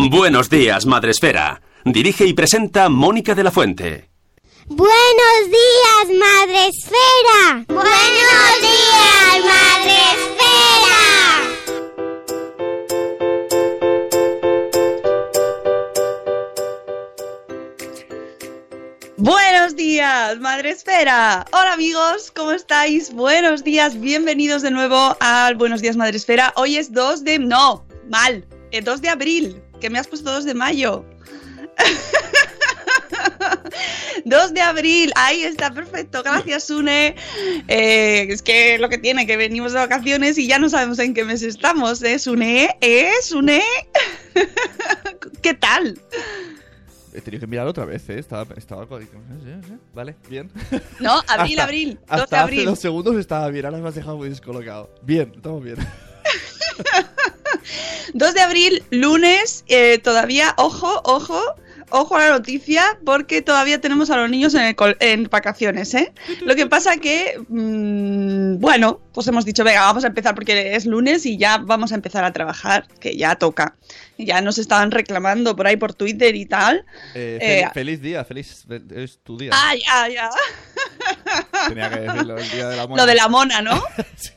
Buenos días, Madre Esfera. Dirige y presenta Mónica de la Fuente. Buenos días, Madre Esfera. Buenos días, Madre Esfera. Buenos días, Madre Esfera. Hola amigos, ¿cómo estáis? Buenos días, bienvenidos de nuevo al Buenos días, Madre Esfera. Hoy es 2 de... No, mal. El 2 de abril, que me has puesto 2 de mayo. 2 de abril, ahí está, perfecto. Gracias, Une. Eh, es que lo que tiene, que venimos de vacaciones y ya no sabemos en qué mes estamos. ¿Es Une? ¿Es Une? ¿Qué tal? He tenido que mirar otra vez, ¿eh? Estaba, estaba con- Vale, bien. No, abril, Hasta- abril. 2 de Hasta hace abril. dos segundos estaba bien, ahora me has dejado muy descolocado. Bien, estamos bien. 2 de abril, lunes, eh, todavía, ojo, ojo, ojo a la noticia, porque todavía tenemos a los niños en, el col- en vacaciones, ¿eh? Lo que pasa que, mm, bueno, pues hemos dicho, venga, vamos a empezar porque es lunes y ya vamos a empezar a trabajar, que ya toca. Ya nos estaban reclamando por ahí por Twitter y tal. Eh, Eh, fel- feliz día, feliz. Es tu día. Ah, ya, ya. Tenía que decirlo, el día de la mona. Lo de la mona, ¿no? Sí.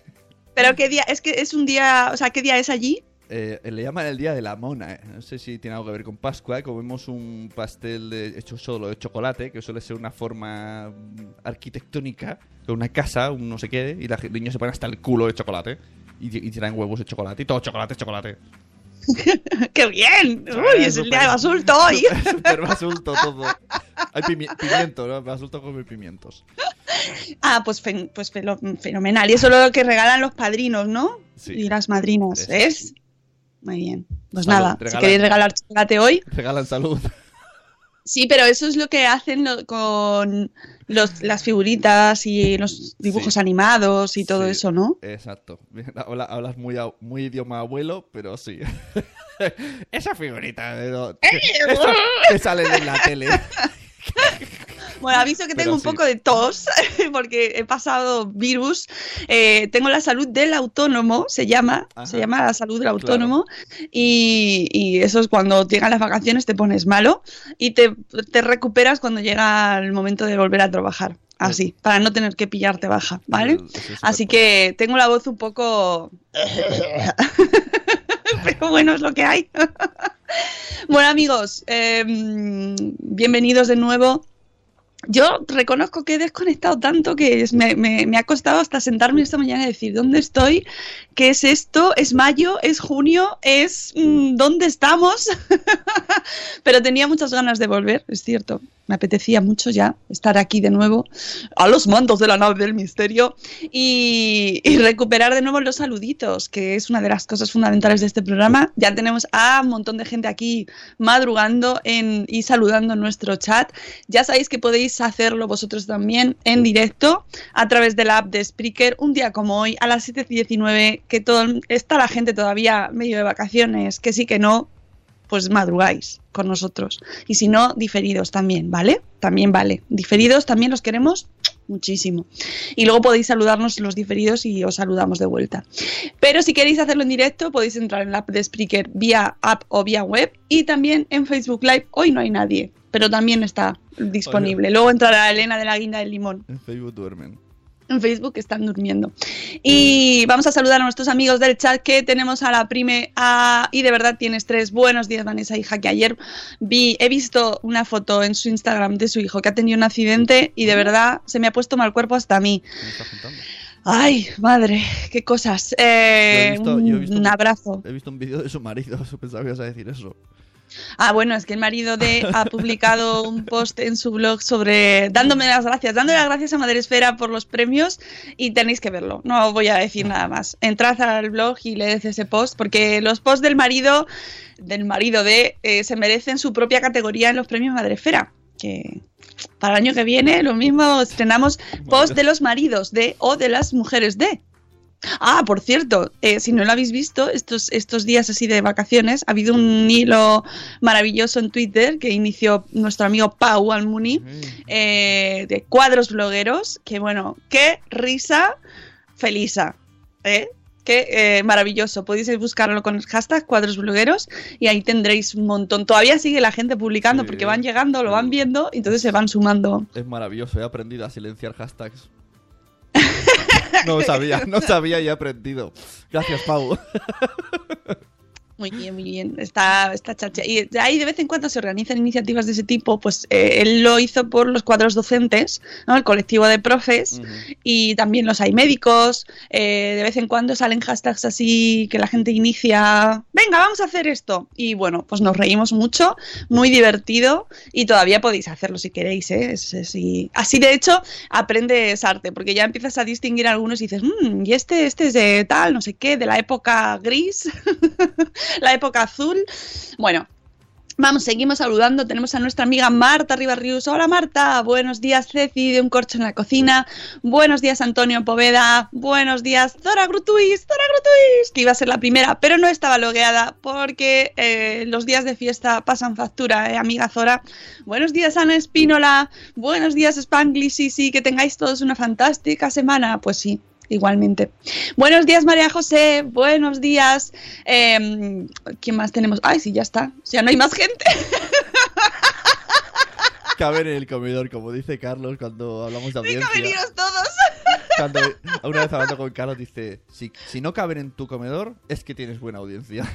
Pero qué día, es que es un día, o sea, ¿qué día es allí? Eh, le llaman el día de la mona. eh. No sé si tiene algo que ver con Pascua. eh. Comemos un pastel de- hecho solo de chocolate, que suele ser una forma mm, arquitectónica, de una casa, un no sé qué, y los niños se ponen hasta el culo de chocolate. Y, y tiran huevos de chocolate. Y todo chocolate, chocolate. ¡Qué bien! ¡Uy, es el día de basulto hoy! Súper basulto todo. Hay pimi- pimiento, ¿no? Basulto con pimientos. Ah, pues, fen- pues fenomenal. Y eso es lo que regalan los padrinos, ¿no? Sí. Y las madrinas. ¿ves? Muy bien. Pues Salud, nada, si queréis regalar chocolate hoy. Regalan salud. Sí, pero eso es lo que hacen lo- con los, las figuritas y los dibujos Sí. animados y todo Sí, eso, ¿no? Exacto. Habla- Hablas muy, muy idioma abuelo, pero sí. Esa figurita de que, eso que sale en la tele. Bueno, aviso que Pero tengo un sí. poco de tos porque he pasado virus. Eh, tengo la salud del autónomo, se llama, Ajá. se llama la salud del autónomo. Y, y eso es cuando llegan las vacaciones te pones malo y te, te recuperas cuando llega el momento de volver a trabajar. Así, para no tener que pillarte baja, ¿vale? Eso es Así que tengo la voz un poco... Pero bueno, es lo que hay. bueno amigos, eh, bienvenidos de nuevo. Yo reconozco que he desconectado tanto que me, ha costado hasta sentarme esta mañana y decir, ¿dónde estoy? ¿Qué es esto? ¿Es mayo? ¿Es junio? ¿Es mm, dónde estamos? Pero tenía muchas ganas de volver, es cierto. Me apetecía mucho ya estar aquí de nuevo a los mandos de la nave del misterio y, recuperar de nuevo los saluditos, que es una de las cosas fundamentales de este programa. Ya tenemos a un montón de gente aquí madrugando y saludando en nuestro chat. Ya sabéis que podéis podéis hacerlo vosotros también en directo a través de la app de Spreaker un día como hoy a las 7.19 que todo, está la gente todavía medio de vacaciones, que sí que no, pues madrugáis con nosotros. Y si no, diferidos también, ¿vale? También vale. Diferidos también los queremos muchísimo. Y luego podéis saludarnos los diferidos y os saludamos de vuelta. Pero si queréis hacerlo en directo, podéis entrar en la app de Spreaker vía app o vía web y también en Facebook Live. Hoy no hay nadie, pero también está disponible. Luego entrará Elena de la Guinda del Limón. En Facebook duermen. En Facebook están durmiendo. Y vamos a saludar a nuestros amigos del chat que tenemos a la prime a, y de verdad tienes tres buenos días Vanessa hija que ayer vi he visto una foto en su Instagram de su hijo que ha tenido un accidente y de verdad se me ha puesto mal cuerpo hasta a mí. ¿Qué me? Ay, madre, qué cosas. Eh, visto- he visto un un- abrazo. He visto un vídeo de su marido, pensaba que ibas a decir eso. Ah, bueno, es que el marido de ha publicado un post en su blog sobre dándome las gracias, dándole las gracias a Madresfera por los premios y tenéis que verlo. No voy a decir nada más. Entrad al blog y leed ese post porque los posts del marido del marido de eh, se merecen su propia categoría en los premios Madresfera. Que para el año que viene lo mismo estrenamos post de los maridos de o de las mujeres de. Ah, por cierto, eh, si no lo habéis visto, estos, estos días así de vacaciones, ha habido un hilo maravilloso en Twitter que inició nuestro amigo Pau Almuni eh, de cuadros blogueros, que bueno, qué risa felisa, ¿eh? Qué eh, maravilloso. Podéis buscarlo con el hashtag cuadros blogueros y ahí tendréis un montón. Todavía sigue la gente publicando Sí. porque van llegando, lo van viendo y entonces se van sumando. Es maravilloso, he aprendido a silenciar hashtags. No sabía, no sabía y he aprendido. Gracias, Pau. Muy bien, muy bien. Está, está chacha. Y de ahí de vez en cuando se organizan iniciativas de ese tipo. Pues eh, él lo hizo por los cuadros docentes, ¿no? el colectivo de profes, y también los hay médicos. eh, de vez en cuando salen hashtags así que la gente inicia. Venga, vamos a hacer esto. Y bueno, pues nos reímos mucho, muy divertido. Y todavía podéis hacerlo si queréis. ¿eh? Es- es- y- Así de hecho, aprendes arte, porque ya empiezas a distinguir algunos y dices, "Mm, y este, este es de tal, no sé qué, de la época gris. la época azul. Bueno, vamos, seguimos saludando. Tenemos a nuestra amiga Marta Ribarrius. Hola Marta, buenos días Ceci de Un Corcho en la Cocina. Buenos días Antonio Poveda. Buenos días Zora Grutuis, Zora Grutuis, que iba a ser la primera, pero no estaba logueada porque eh, los días de fiesta pasan factura, eh, amiga Zora. Buenos días Ana Espínola. Buenos días Spanglish. Sí, sí, que tengáis todos una fantástica semana. Pues sí, igualmente. Buenos días, María José. Buenos días. Eh, ¿Quién más tenemos? Ay, sí, ya está. Ya no hay más gente. Caben en el comedor, como dice Carlos cuando hablamos de Venga, audiencia. veniros todos. Cuando una vez hablando con Carlos dice, si, si no caben en tu comedor, es que tienes buena audiencia.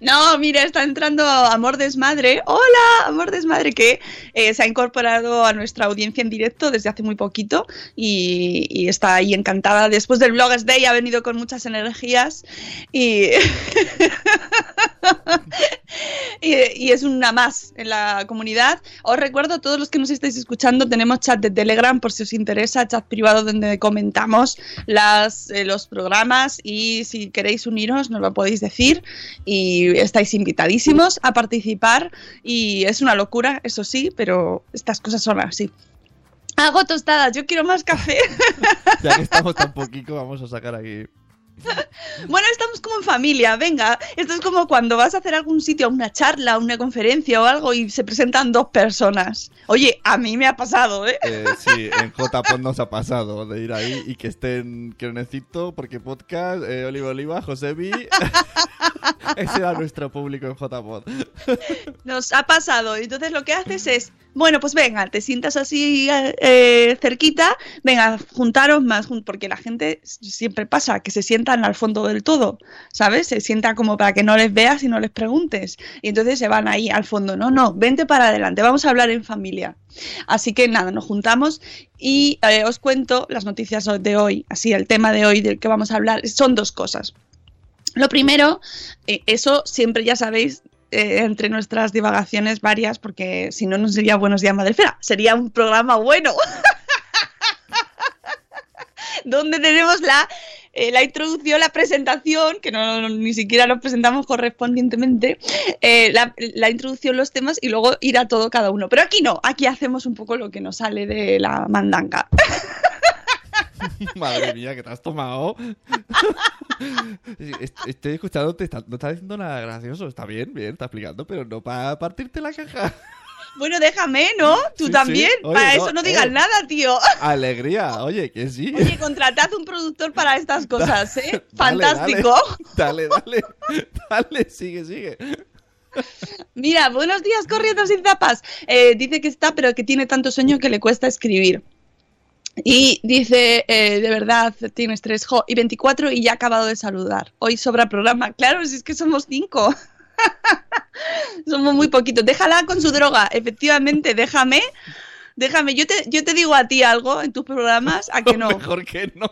No, mira, está entrando Amor Desmadre. Hola, Amor Desmadre, que eh, se ha incorporado a nuestra audiencia en directo desde hace muy poquito y, y está ahí encantada. Después del Bloggers Day ha venido con muchas energías y, y, es una más en la comunidad. Os recuerdo a todos los que nos estáis escuchando, tenemos chat de Telegram por si os interesa, chat privado donde comentamos eh, los programas y si queréis uniros nos lo podéis decir y estáis invitadísimos a participar y es una locura, eso sí, pero estas cosas son así. Hago tostadas, yo quiero más café. Ya que estamos tan poquito, vamos a sacar aquí. Bueno, estamos como en familia, venga. Esto es como cuando vas a hacer algún sitio, una charla, una conferencia o algo y se presentan dos personas. Oye, a mí me ha pasado, ¿eh? Eh, sí, en JPod nos ha pasado de ir ahí y que estén, que necesito, porque podcast, eh, Oliva Oliva, Josebi. Ese era nuestro público en JPod. Nos ha pasado. Entonces lo que haces es, bueno, pues venga, te sientas así eh, cerquita, venga, juntaros más, porque la gente siempre pasa que se sientan al fondo del todo, ¿sabes? Se sienta como para que no les veas y no les preguntes. Y entonces se van ahí al fondo. No, no, vente para adelante, vamos a hablar en familia. Así que nada, nos juntamos y eh, os cuento las noticias de hoy. Así, el tema de hoy del que vamos a hablar son dos cosas. Lo primero, eh, eso siempre ya sabéis, eh, entre nuestras divagaciones varias, porque si no, no sería Buenos Días Madrefera, sería un programa bueno. Donde tenemos la eh, la introducción, la presentación, que no, ni siquiera nos presentamos correspondientemente, eh, la, la introducción, los temas y luego ir a todo cada uno. Pero aquí no, aquí hacemos un poco lo que nos sale de la mandanga. Madre mía, que te has tomado. Est- Estoy escuchándote, está- no está diciendo nada gracioso. Está bien, bien, está explicando, pero no para partirte la caja. Bueno, déjame, ¿no? Tú Sí, también. sí. Oye, para no, eso no digas eh. nada, tío. Alegría, oye, que sí. Oye, contratad un productor para estas cosas, ¿eh? Dale, Fantástico. Dale, dale, dale, dale, sigue, sigue. Mira, buenos días corriendo sin zapas. Eh, dice que está, pero que tiene tanto sueño que le cuesta escribir. Y dice, eh, de verdad, tienes tres, jo, y 24 y ya ha acabado de saludar. Hoy sobra programa. Claro, si es que somos cinco. somos muy poquitos. Déjala con su droga. Efectivamente, déjame. Déjame. Yo te, yo te digo a ti algo en tus programas, a que no. Mejor que no.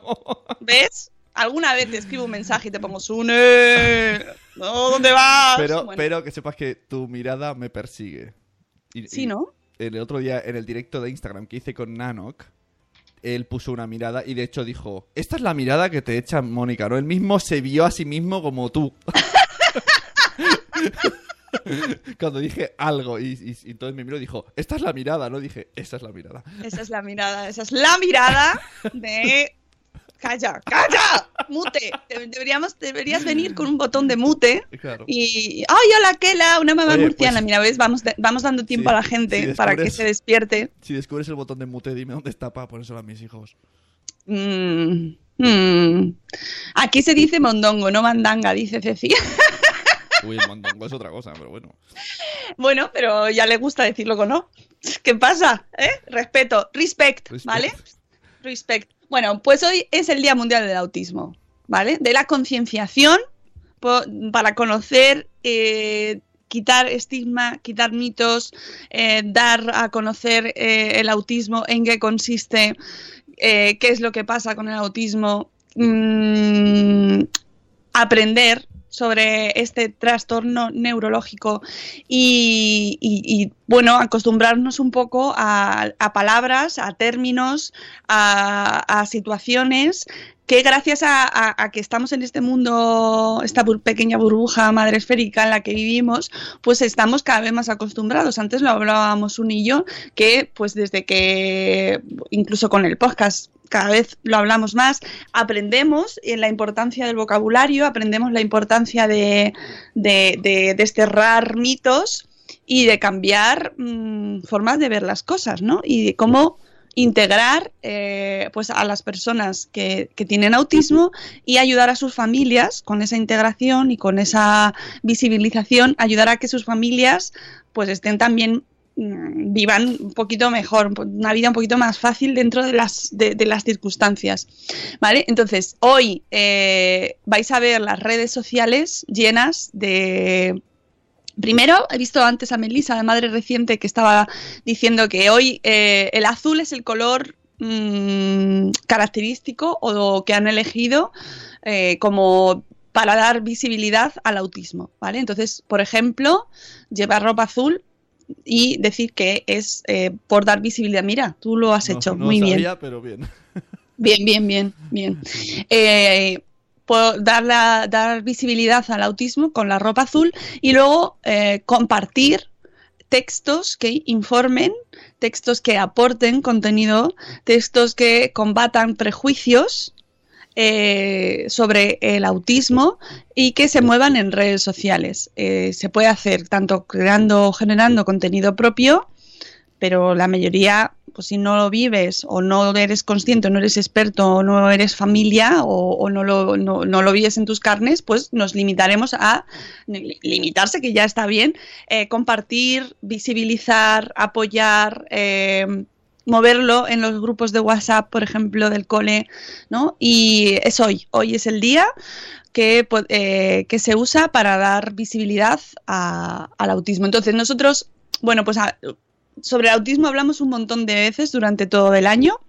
¿Ves? Alguna vez te escribo un mensaje y te pongo, Sune, no, ¿dónde vas? Pero, Bueno, pero que sepas que tu mirada me persigue. Y- sí, y ¿no? El otro día, en el directo de Instagram que hice con Nanok, él puso una mirada y de hecho dijo: Esta es la mirada que te echa Mónica, ¿no? Él mismo se vio a sí mismo como tú. Cuando dije algo y, y- entonces me miró dijo: Esta es la mirada, ¿no? Dije: Esa es la mirada. Esa es la mirada, esa es la mirada de... Calla, calla, mute. Te- Deberíamos, deberías venir con un botón de mute Claro. y... ¡Ay, hola, Kela! Una mamá Oye, murciana. pues- Mira, ¿ves? Vamos, de- vamos dando tiempo Sí, a la gente si para que se despierte. Si descubres el botón de mute, dime dónde está para ponérselo a mis hijos. Mm, mm. Aquí se dice mondongo, no mandanga, dice Ceci. Uy, el mondongo es otra cosa, pero bueno. Bueno, pero ya le gusta decirlo con no. ¿Qué pasa? ¿Eh? Respeto, respect, Respect. ¿vale? Respect. Bueno, pues hoy es el Día Mundial del Autismo, ¿vale? De la concienciación para conocer, eh, quitar estigma, quitar mitos, eh, dar a conocer eh, el autismo, en qué consiste, qué es lo que pasa con el autismo, mm, aprender sobre este trastorno neurológico y, y- bueno, acostumbrarnos un poco a, a palabras, a términos, a situaciones que gracias a, a- que estamos en este mundo, esta pequeña burbuja madre esférica en la que vivimos, pues estamos cada vez más acostumbrados. Antes lo hablábamos un y yo, que pues desde que, incluso con el podcast, cada vez lo hablamos más, aprendemos en la importancia del vocabulario, aprendemos la importancia de, de- de desterrar mitos y de cambiar mm, formas de ver las cosas, ¿no? Y de cómo integrar eh, pues a las personas que, que tienen autismo y ayudar a sus familias con esa integración y con esa visibilización, ayudar a que sus familias pues estén también mm, vivan un poquito mejor, una vida un poquito más fácil dentro de las, de, las circunstancias. ¿Vale? Entonces, hoy eh, vais a ver las redes sociales llenas de... Primero, he visto antes a Melissa, la madre reciente, que estaba diciendo que hoy eh, el azul es el color mm, característico o que han elegido eh, como para dar visibilidad al autismo, ¿vale? Entonces, por ejemplo, llevar ropa azul y decir que es eh, por dar visibilidad. Mira, tú lo has No- hecho no muy bien. sabía, pero bien. Bien, bien, bien, bien. Eh, por dar, la- dar visibilidad al autismo con la ropa azul y luego eh, compartir textos que informen, textos que aporten contenido, textos que combatan prejuicios eh, sobre el autismo y que se muevan en redes sociales. Eh, se puede hacer tanto creando o generando contenido propio, pero la mayoría, pues si no lo vives o no eres consciente, o no eres experto o no eres familia o, no, lo, no, lo vives en tus carnes, pues nos limitaremos a li- limitarse, que ya está bien, eh, compartir, visibilizar, apoyar. eh, moverlo en los grupos de WhatsApp, por ejemplo, del cole, ¿no? Y es hoy, hoy es el día que, po- eh, que se usa para dar visibilidad al autismo. Entonces, nosotros, bueno, pues a- sobre el autismo hablamos un montón de veces durante todo el año.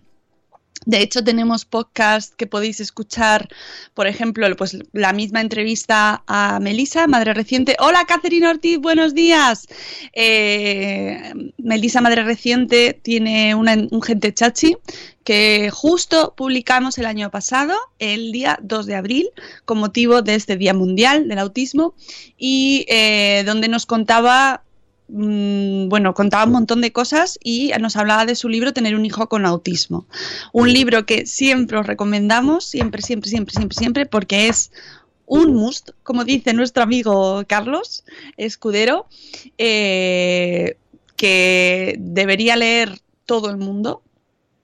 De hecho, tenemos podcast que podéis escuchar, por ejemplo, pues la misma entrevista a Melisa, madre reciente. Hola, Catherine Ortiz, buenos días. Eh, Melisa, madre reciente, tiene una- un gente chachi que justo publicamos el año pasado, el día 2 de abril, con motivo de este Día Mundial del Autismo, y eh, donde nos contaba mm, bueno, contaba un montón de cosas y nos hablaba de su libro Tener un hijo con autismo. Un libro que siempre os recomendamos, siempre, siempre, siempre, siempre, siempre, porque es un must, como dice nuestro amigo Carlos Escudero, eh, que debería leer todo el mundo,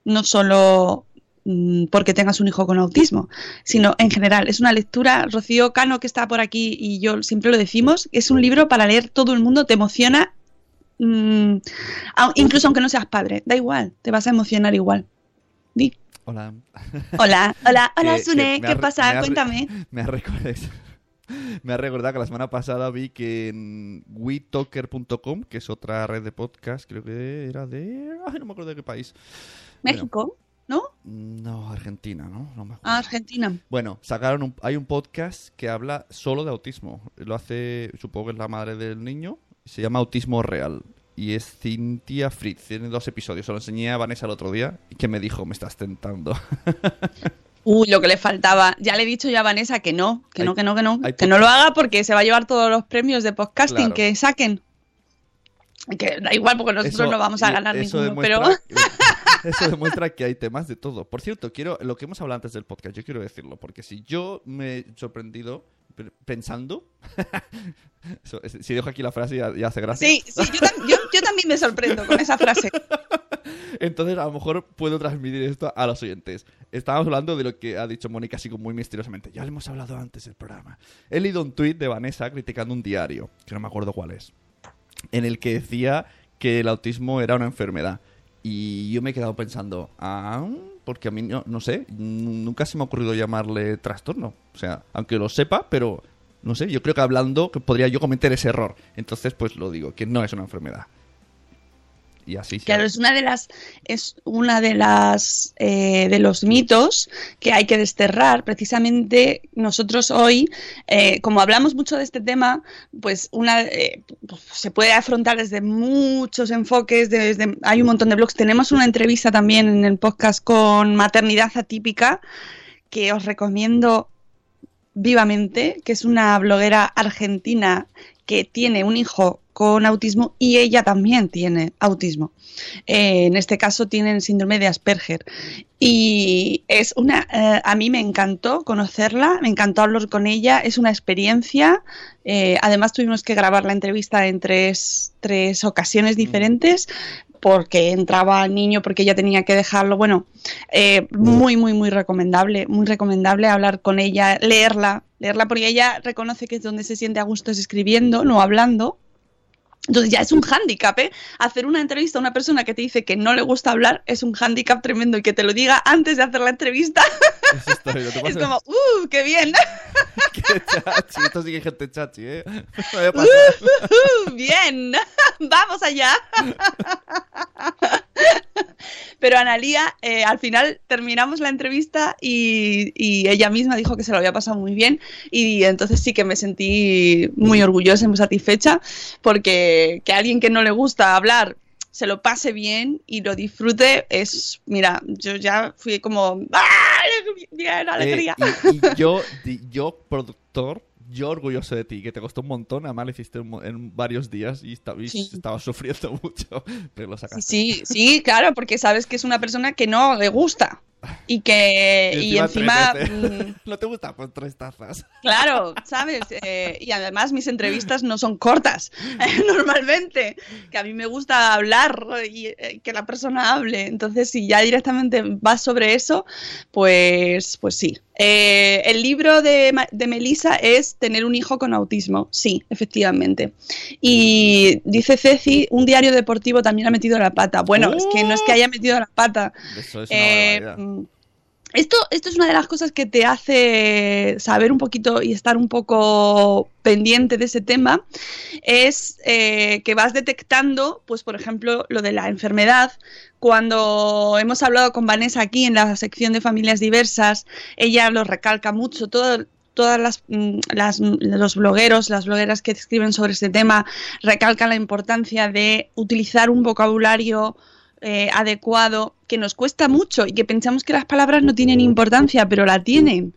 no solo mm, porque tengas un hijo con autismo, sino en general. Es una lectura, Rocío Cano, que está por aquí y yo siempre lo decimos, es un libro para leer todo el mundo, te emociona, mm, au- incluso aunque no seas padre, da igual, te vas a emocionar igual. Di. Hola. Hola, hola, hola, Que- Sune, que ¿qué pasa? me Cuéntame. Me ha recordado, me ha recordado que la semana pasada vi que en WeTalker.com, que es otra red de podcast, creo que era de... Ay, no me acuerdo de qué país. México, ¿no? No, Argentina, ¿no? No me acuerdo. Ah, Argentina. Bueno, sacaron un- hay un podcast que habla solo de autismo. Lo hace, supongo que es la madre del niño. Se llama Autismo Real. Y es Cintia Fritz. Tiene dos episodios. Se lo enseñé a Vanessa el otro día y que me dijo, me estás tentando. Uy, lo que le faltaba. Ya le he dicho ya a Vanessa que no, que Hay- no, que no, que no. Que no lo haga porque se va a llevar todos los premios de podcasting Claro. que saquen. Que da igual porque nosotros Eso- no vamos a ganar ninguno, pero... Eso demuestra que hay temas de todo. Por cierto, quiero lo que hemos hablado antes del podcast, yo quiero decirlo, porque si yo me he sorprendido pe- pensando... Eso, si dejo aquí la frase ya, ya hace gracia. Sí, sí, yo, tam- yo- yo también me sorprendo con esa frase. Entonces, a lo mejor puedo transmitir esto a los oyentes. Estábamos hablando de lo que ha dicho Mónica así como muy misteriosamente. Ya lo hemos hablado antes del programa. He leído un tuit de Vanessa criticando un diario, que no me acuerdo cuál es, en el que decía que el autismo era una enfermedad. Y yo me he quedado pensando, ah, porque a mí no, no sé, nunca se me ha ocurrido llamarle trastorno. O sea, aunque lo sepa, pero no sé, yo creo que hablando podría yo cometer ese error. Entonces, pues lo digo, que no es una enfermedad. Y así se- Claro, es una de las, es una de las eh, de los mitos que hay que desterrar. Precisamente nosotros hoy, eh, como hablamos mucho de este tema, pues una eh, pues, se puede afrontar desde muchos enfoques. Desde, hay un montón de blogs. Tenemos una entrevista también en el podcast con maternidad atípica que os recomiendo vivamente, que es una bloguera argentina que tiene un hijo con autismo y ella también tiene autismo. Eh, en este caso tienen síndrome de Asperger. Y es una, eh, a mí me encantó conocerla, me encantó hablar con ella, es una experiencia. Eh, además tuvimos que grabar la entrevista en tres, tres ocasiones diferentes porque entraba el niño, porque ella tenía que dejarlo. Bueno, eh, muy, muy, muy recomendable, muy recomendable hablar con ella, leerla, leerla porque ella reconoce que es donde se siente a gusto es escribiendo, no hablando. Entonces ya es un hándicap, ¿eh? Hacer una entrevista a una persona que te dice que no le gusta hablar es un hándicap tremendo y que te lo diga antes de hacer la entrevista Eso está bien, lo que es como, ¡uh, qué bien! Qué chachi, esto sí que es gente chachi, ¿eh? Había pasado. ¡Uh, bien! ¡Vamos allá! Pero Analía, eh, al final terminamos la entrevista y, y ella misma dijo que se lo había pasado muy bien y entonces sí que me sentí muy orgullosa y muy satisfecha porque que alguien que no le gusta hablar se lo pase bien y lo disfrute es, mira, yo ya fui como, ¡ah! Bien, alegría. Eh, y, y yo, yo, productor, yo orgulloso de ti, que te costó un montón, además lo hiciste en, varios días y, Sí. estabas sufriendo mucho, pero lo sacaste. Sí, sí, claro, porque sabes que es una persona que no le gusta y que y encima, mm, no te gusta, pues tres tazas. claro, sabes, Eh, y además mis entrevistas no son cortas normalmente, que a mí me gusta hablar y eh, que la persona hable, entonces si ya directamente vas sobre eso, pues, pues sí. Eh, el libro de, Melissa es Tener un hijo con autismo, sí, efectivamente. Y dice Ceci, un diario deportivo también ha metido la pata. Bueno, es que no es que haya metido la pata, Eso es una eh, barbaridad. Mm, Esto, esto es una de las cosas que te hace saber un poquito y estar un poco pendiente de ese tema, es eh, que vas detectando, pues por ejemplo, lo de la enfermedad. Cuando hemos hablado con Vanessa aquí en la sección de familias diversas, ella lo recalca mucho, todo, todas las, mm, las, los blogueros, las blogueras que escriben sobre este tema recalcan la importancia de utilizar un vocabulario eh, adecuado que nos cuesta mucho y que pensamos que las palabras no tienen importancia, pero la tienen,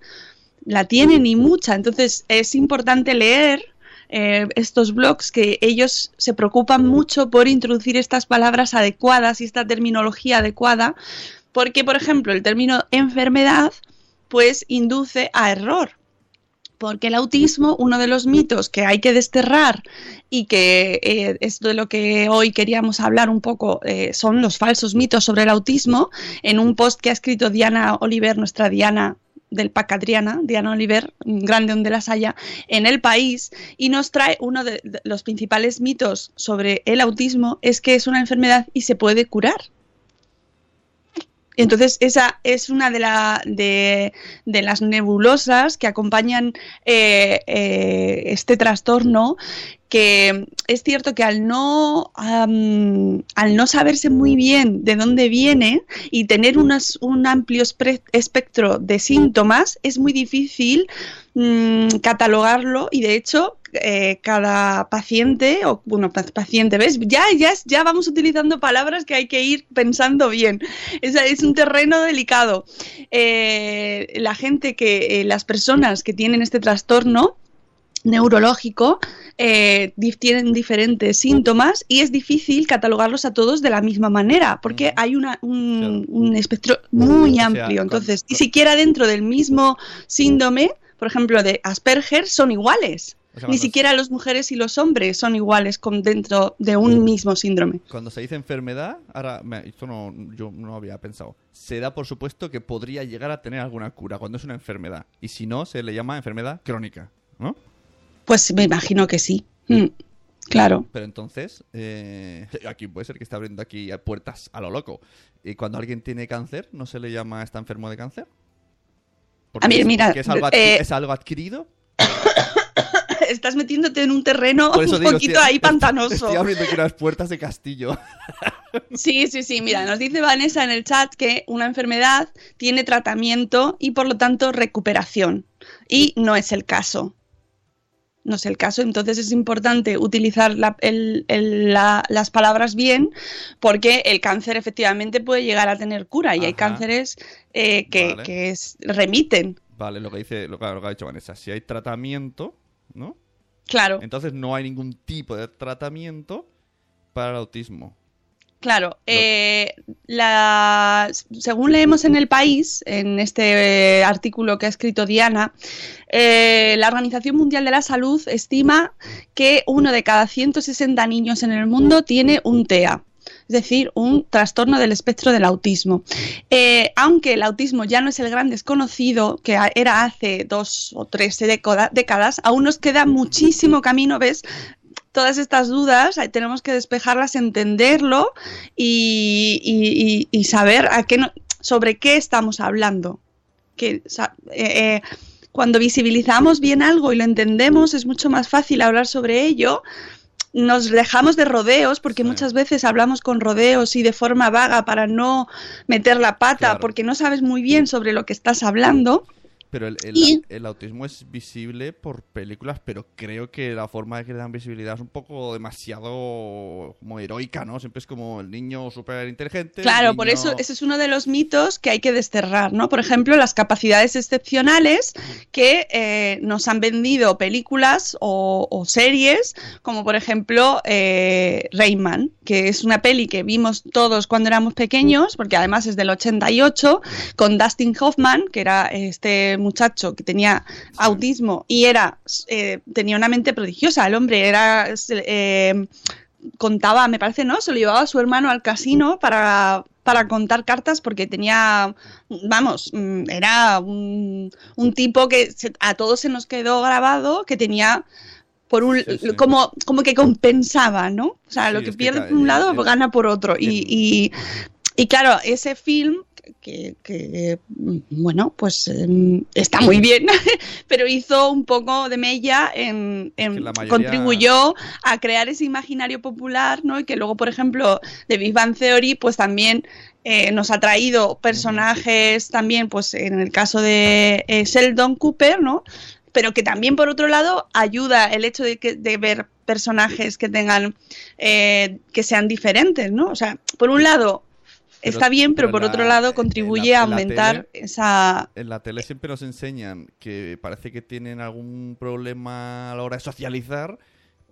la tienen y mucha. Entonces es importante leer eh, estos blogs que ellos se preocupan mucho por introducir estas palabras adecuadas y esta terminología adecuada, porque por ejemplo el término enfermedad pues induce a error porque el autismo, uno de los mitos que hay que desterrar y que eh, es de lo que hoy queríamos hablar un poco, eh, son los falsos mitos sobre el autismo, en un post que ha escrito Diana Oliver, nuestra Diana del Pacadriana, Diana Oliver, grande donde las haya, en el país, y nos trae uno de los principales mitos sobre el autismo, es que es una enfermedad y se puede curar. Entonces, esa es una de, de, las nebulosas que acompañan eh, eh, este trastorno que es cierto que al no, al no saberse muy bien de dónde viene y tener un amplio espectro de síntomas, es muy difícil mm, catalogarlo y de hecho eh, cada paciente, o bueno, pa- paciente, ¿ves? Ya, ya, ya vamos utilizando palabras que hay que ir pensando bien. Es, es un terreno delicado. Eh, la gente que, eh, las personas que tienen este trastorno, neurológico eh, tienen diferentes síntomas y es difícil catalogarlos a todos de la misma manera porque hay una- un, un espectro muy amplio. Entonces, ni siquiera dentro del mismo síndrome, por ejemplo, de Asperger, son iguales. O sea, Ni siquiera los mujeres y los hombres son iguales con dentro de un mismo síndrome. Cuando se dice enfermedad, ahora esto no, yo no había pensado. Se da por supuesto que podría llegar a tener alguna cura cuando es una enfermedad. Y si no, se le llama enfermedad crónica, ¿no? Pues me imagino que sí. Mm, claro. Pero entonces, eh, aquí puede ser que está abriendo aquí puertas a lo loco. Y cuando alguien tiene cáncer, ¿no se le llama está enfermo de cáncer? A es- mira, porque es algo, adqui- eh, es algo adquirido. Estás metiéndote en un terreno un digo, poquito estoy- ahí pantanoso. Estoy abriendo aquí unas puertas de castillo. Sí, sí, sí. Mira, nos dice Vanessa en el chat que una enfermedad tiene tratamiento y por lo tanto recuperación. Y no es el caso. No es el caso. Entonces es importante utilizar la- el- el- la- las palabras bien porque el cáncer efectivamente puede llegar a tener cura y hay cánceres eh, que, Vale. que es- remiten. Vale, lo que dice, lo que ha dicho Vanessa. Si hay tratamiento, ¿no? Claro. Entonces no hay ningún tipo de tratamiento para el autismo. Claro, eh, la- según leemos en el país, en este eh, artículo que ha escrito Diana, eh, la Organización Mundial de la Salud estima que uno de cada 160 niños en el mundo tiene un TEA. Es decir, un trastorno del espectro del autismo. Eh, aunque el autismo ya no es el gran desconocido que era hace dos o tres década- décadas, aún nos queda muchísimo camino, ¿ves? todas estas dudas tenemos que despejarlas, entenderlo y, y- y- saber a qué sobre qué estamos hablando. Que, eh, eh, cuando visibilizamos bien algo y lo entendemos, es mucho más fácil hablar sobre ello. Nos dejamos de rodeos porque Sí. muchas veces hablamos con rodeos y de forma vaga para no meter la pata Claro. porque no sabes muy bien sobre lo que estás hablando. Pero el, el- Y- el autismo es visible por películas, pero creo que la forma de que le dan visibilidad es un poco demasiado como heroica, ¿no? Siempre es como el niño súper inteligente. Claro, por eso ese es uno de los mitos que hay que desterrar, ¿no? Por ejemplo, las capacidades excepcionales que eh, nos han vendido películas o, o series, como por ejemplo eh, Rayman, que es una peli que vimos todos cuando éramos pequeños, porque además es del 88, con Dustin Hoffman, que era este muchacho que tenía autismo y era eh, tenía una mente prodigiosa. El hombre era eh, contaba, me parece, ¿no? Se lo llevaba a su hermano al casino para, para contar cartas porque tenía, vamos, mm, era un, un tipo que se- a todos se nos quedó grabado que tenía por un Sí, sí. como como que compensaba, ¿no? O sea, Sí, lo que pierde por un lado gana por otro y, y y claro, ese film que, que, bueno, pues eh, está muy bien, pero hizo un poco de mella en, en mayoría... contribuyó a crear ese imaginario popular, ¿no? Y que luego, por ejemplo, de Big Bang Theory, pues también eh, nos ha traído personajes también, pues en el caso de eh, Sheldon Cooper, ¿no? Pero que también, por otro lado, ayuda el hecho de, que, de ver personajes que tengan, eh, que sean diferentes, ¿no? O sea, por un lado, está bien, pero, pero por la- otro lado contribuye la- a aumentar tele- esa... En la tele siempre nos enseñan que parece que tienen algún problema a la hora de socializar,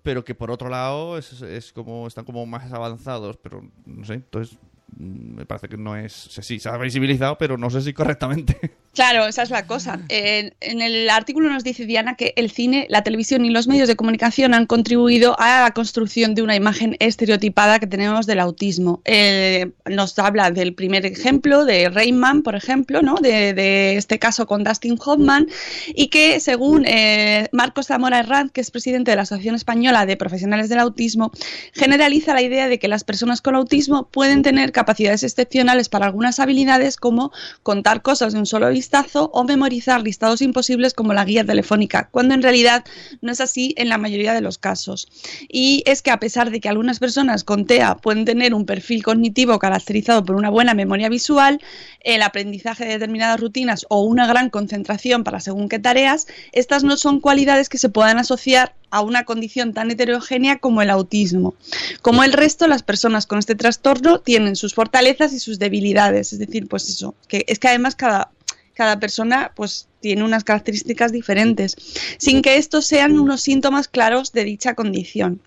pero que por otro lado es, es como están como más avanzados, pero no sé, entonces me parece que no es, sí, se ha visibilizado, pero no sé si correctamente. Claro, esa es la cosa. En, en el artículo nos dice Diana que el cine, la televisión y los medios de comunicación han contribuido a la construcción de una imagen estereotipada que tenemos del autismo. Eh, nos habla del primer ejemplo de Rayman, por ejemplo, ¿no? de, de este caso con Dustin Hoffman, y que según eh, Marcos Zamora Herranz, que es presidente de la Asociación Española de Profesionales del Autismo, generaliza la idea de que las personas con autismo pueden tener capacidades excepcionales para algunas habilidades como contar cosas de un solo vistazo o memorizar listados imposibles como la guía telefónica, cuando en realidad no es así en la mayoría de los casos. Y es que a pesar de que algunas personas con TEA pueden tener un perfil cognitivo caracterizado por una buena memoria visual, el aprendizaje de determinadas rutinas o una gran concentración para según qué tareas, estas no son cualidades que se puedan asociar a una condición tan heterogénea como el autismo. Como el resto, las personas con este trastorno tienen sus fortalezas y sus debilidades. Es decir, pues eso, que es que además cada, cada persona pues tiene unas características diferentes, sin que estos sean unos síntomas claros de dicha condición.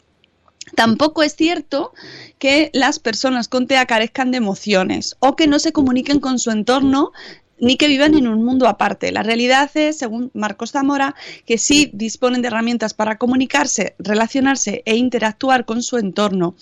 Tampoco es cierto que las personas con TEA carezcan de emociones o que no se comuniquen con su entorno ni que vivan en un mundo aparte. La realidad es, según Marcos Zamora, que sí disponen de herramientas para comunicarse, relacionarse e interactuar con su entorno.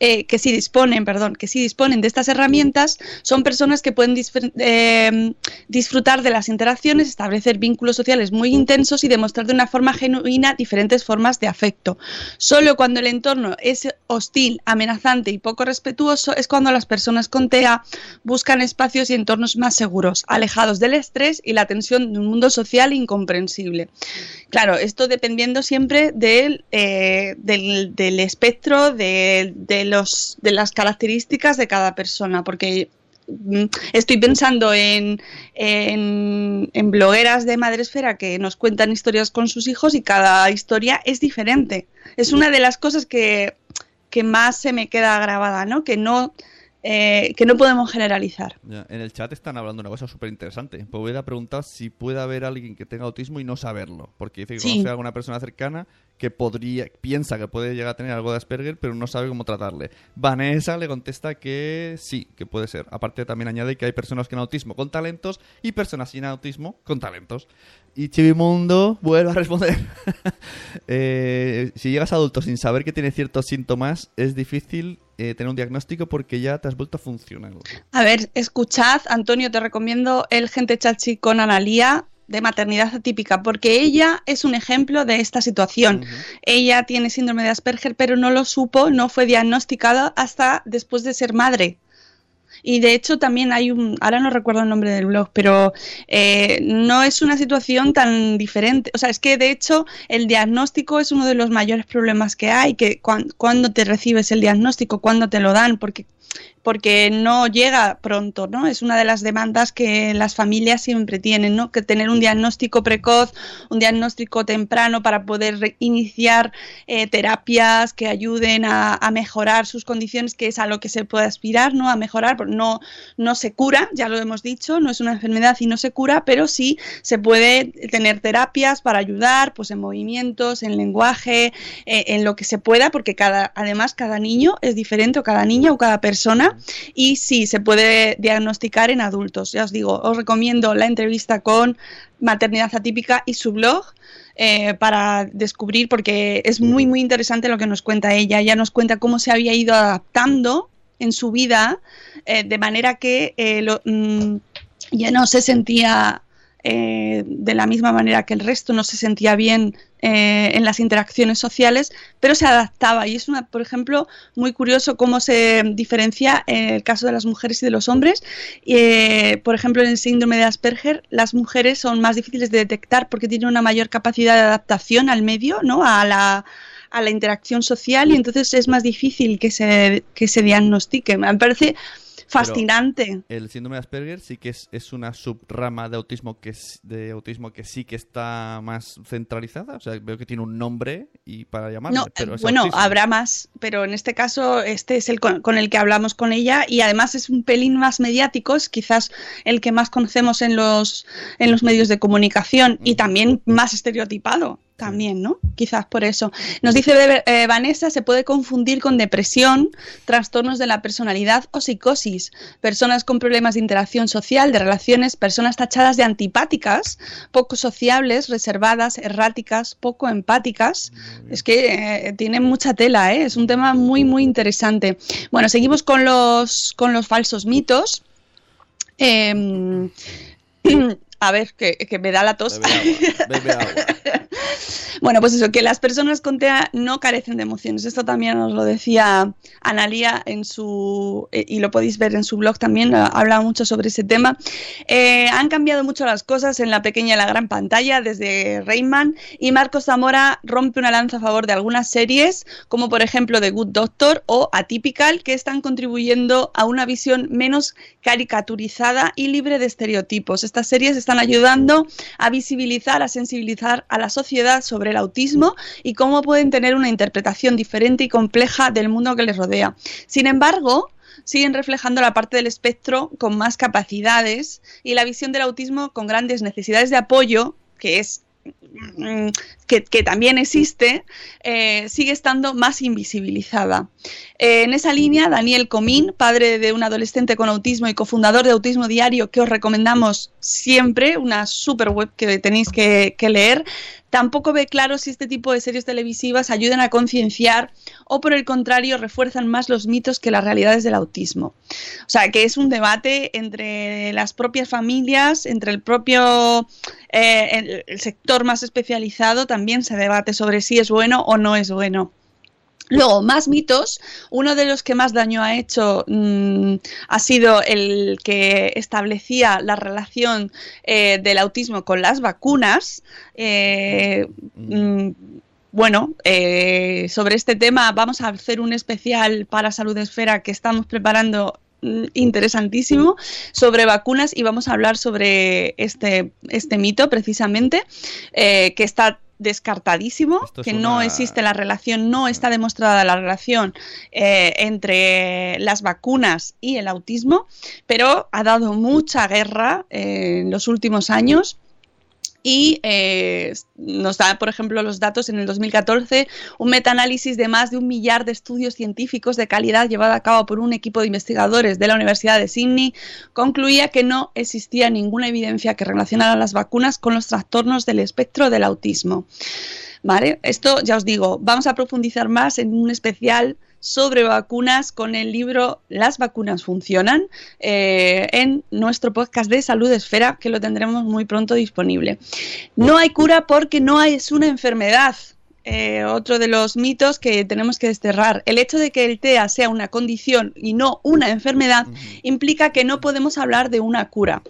Eh, que sí disponen, perdón, que sí disponen de estas herramientas, son personas que pueden eh, disfrutar de las interacciones, establecer vínculos sociales muy intensos y demostrar de una forma genuina diferentes formas de afecto. Solo cuando el entorno es hostil, amenazante y poco respetuoso es cuando las personas con TEA buscan espacios y entornos más seguros, alejados del estrés y la tensión de un mundo social incomprensible. Claro, esto dependiendo siempre del, eh, del, espectro de, de los, de las características de cada persona, porque mm, estoy pensando en, en, en blogueras de Madresfera que nos cuentan historias con sus hijos y cada historia es diferente. Es una de las cosas que, que más se me queda grabada, ¿no? Que no, eh, que no podemos generalizar. Ya, En el chat están hablando una cosa súper interesante. Pues hubiera preguntado si puede haber alguien que tenga autismo y no saberlo. Porque dice que Sí. conoce a alguna persona cercana que podría, piensa que puede llegar a tener algo de Asperger, pero no sabe cómo tratarle. Vanessa le contesta que sí, que puede ser. Aparte también añade que hay personas con autismo con talentos y personas sin autismo con talentos. Y Chivimundo vuelve a responder. Eh, si llegas adulto sin saber que tiene ciertos síntomas, es difícil eh, tener un diagnóstico porque ya te has vuelto funcional. A ver, escuchad, Antonio, te recomiendo el Gente Chachi con Analía de maternidad atípica, porque ella es un ejemplo de esta situación. Ella tiene síndrome de Asperger, pero no lo supo, no fue diagnosticada hasta después de ser madre. Y de hecho también hay un, ahora no recuerdo el nombre del blog, pero eh, no es una situación tan diferente. O sea, es que de hecho el diagnóstico es uno de los mayores problemas que hay, que cuan- cuando te recibes el diagnóstico, cuando te lo dan, porque porque no llega pronto, ¿no? Es una de las demandas que las familias siempre tienen, ¿no? Que tener un diagnóstico precoz, un diagnóstico temprano para poder iniciar eh, terapias que ayuden a, mejorar sus condiciones, que es a lo que se puede aspirar, ¿no? A mejorar, no, no se cura, ya lo hemos dicho, no es una enfermedad y no se cura, pero sí se puede tener terapias para ayudar, pues en movimientos, en lenguaje, eh, en lo que se pueda, porque cada, además cada niño es diferente o cada niña o cada persona y sí se puede diagnosticar en adultos. Ya os digo, os recomiendo la entrevista con Maternidad Atípica y su blog eh, para descubrir, porque es muy, muy interesante lo que nos cuenta ella. Ella nos cuenta cómo se había ido adaptando en su vida, eh, de manera que eh, lo- mm, ya no se sentía eh, de la misma manera que el resto, no se sentía bien eh, en las interacciones sociales, pero se adaptaba. Y es, una, por ejemplo, muy curioso cómo se diferencia en el caso de las mujeres y de los hombres. Eh, por ejemplo, en el síndrome de Asperger, las mujeres son más difíciles de detectar porque tienen una mayor capacidad de adaptación al medio, ¿no? a la a la interacción social y entonces es más difícil que se, que se diagnostique. Me parece fascinante. el síndrome de Asperger sí que es, es una subrama de autismo que es, de autismo que sí que está más centralizada. O sea, veo que tiene un nombre y para llamarlo. No, bueno, habrá más, pero en este caso este es el con, el que hablamos con ella y además es un pelín más mediático, es quizás el que más conocemos en los en los medios de comunicación y también más estereotipado también, ¿no? Quizás por eso. Nos dice eh, Vanessa, se puede confundir con depresión, trastornos de la personalidad o psicosis. Personas con problemas de interacción social, de relaciones, personas tachadas de antipáticas, poco sociables, reservadas, erráticas, poco empáticas. Es que eh, tiene mucha tela, ¿eh? Es un tema muy, muy interesante. Bueno, seguimos con los, con los falsos mitos. Em, a ver, que, me da la tos. Bueno, pues eso, que las personas con TEA no carecen de emociones. Esto también nos lo decía Analia en su, eh, y lo podéis ver en su blog también, habla mucho sobre ese tema. Eh, han cambiado mucho las cosas en la pequeña y la gran pantalla desde Rayman y Marcos Zamora rompe una lanza a favor de algunas series, como por ejemplo The Good Doctor o Atypical, que están contribuyendo a una visión menos caricaturizada y libre de estereotipos. Estas series están ayudando a visibilizar, a sensibilizar a la sociedad sobre el autismo y cómo pueden tener una interpretación diferente y compleja del mundo que les rodea. Sin embargo, siguen reflejando la parte del espectro con más capacidades y la visión del autismo con grandes necesidades de apoyo, que es que, también existe, eh, sigue estando más invisibilizada. Eh, en esa línea, Daniel Comín, padre de un adolescente con autismo y cofundador de Autismo Diario, que os recomendamos siempre, una super web que tenéis que leer, tampoco ve claro si este tipo de series televisivas ayudan a concienciar o por el contrario refuerzan más los mitos que las realidades del autismo. O sea, que es un debate entre las propias familias, entre el propio eh, el sector más especializado, también se debate sobre si es bueno o no es bueno. Luego, más mitos. Uno de los que más daño ha hecho mm, ha sido el que establecía la relación eh, del autismo con las vacunas. Eh, mm, bueno, eh, sobre este tema vamos a hacer un especial para Salud Esfera que estamos preparando mm, interesantísimo sobre vacunas y vamos a hablar sobre este, este mito precisamente que está descartadísimo, que no existe la relación, no está demostrada la relación eh, entre las vacunas y el autismo, pero ha dado mucha guerra eh, en los últimos años y eh, nos da, por ejemplo, los datos en el 2014, un metaanálisis de más de un millar de estudios científicos de calidad llevado a cabo por un equipo de investigadores de la Universidad de Sydney concluía que no existía ninguna evidencia que relacionara las vacunas con los trastornos del espectro del autismo. ¿Vale? Esto ya os digo, vamos a profundizar más en un especial sobre vacunas con el libro Las vacunas funcionan eh, en nuestro podcast de Salud Esfera, que lo tendremos muy pronto disponible. No hay cura porque no es una enfermedad. Eh, otro de los mitos que tenemos que desterrar. El hecho de que el TEA sea una condición y no una enfermedad implica que no podemos hablar de una cura.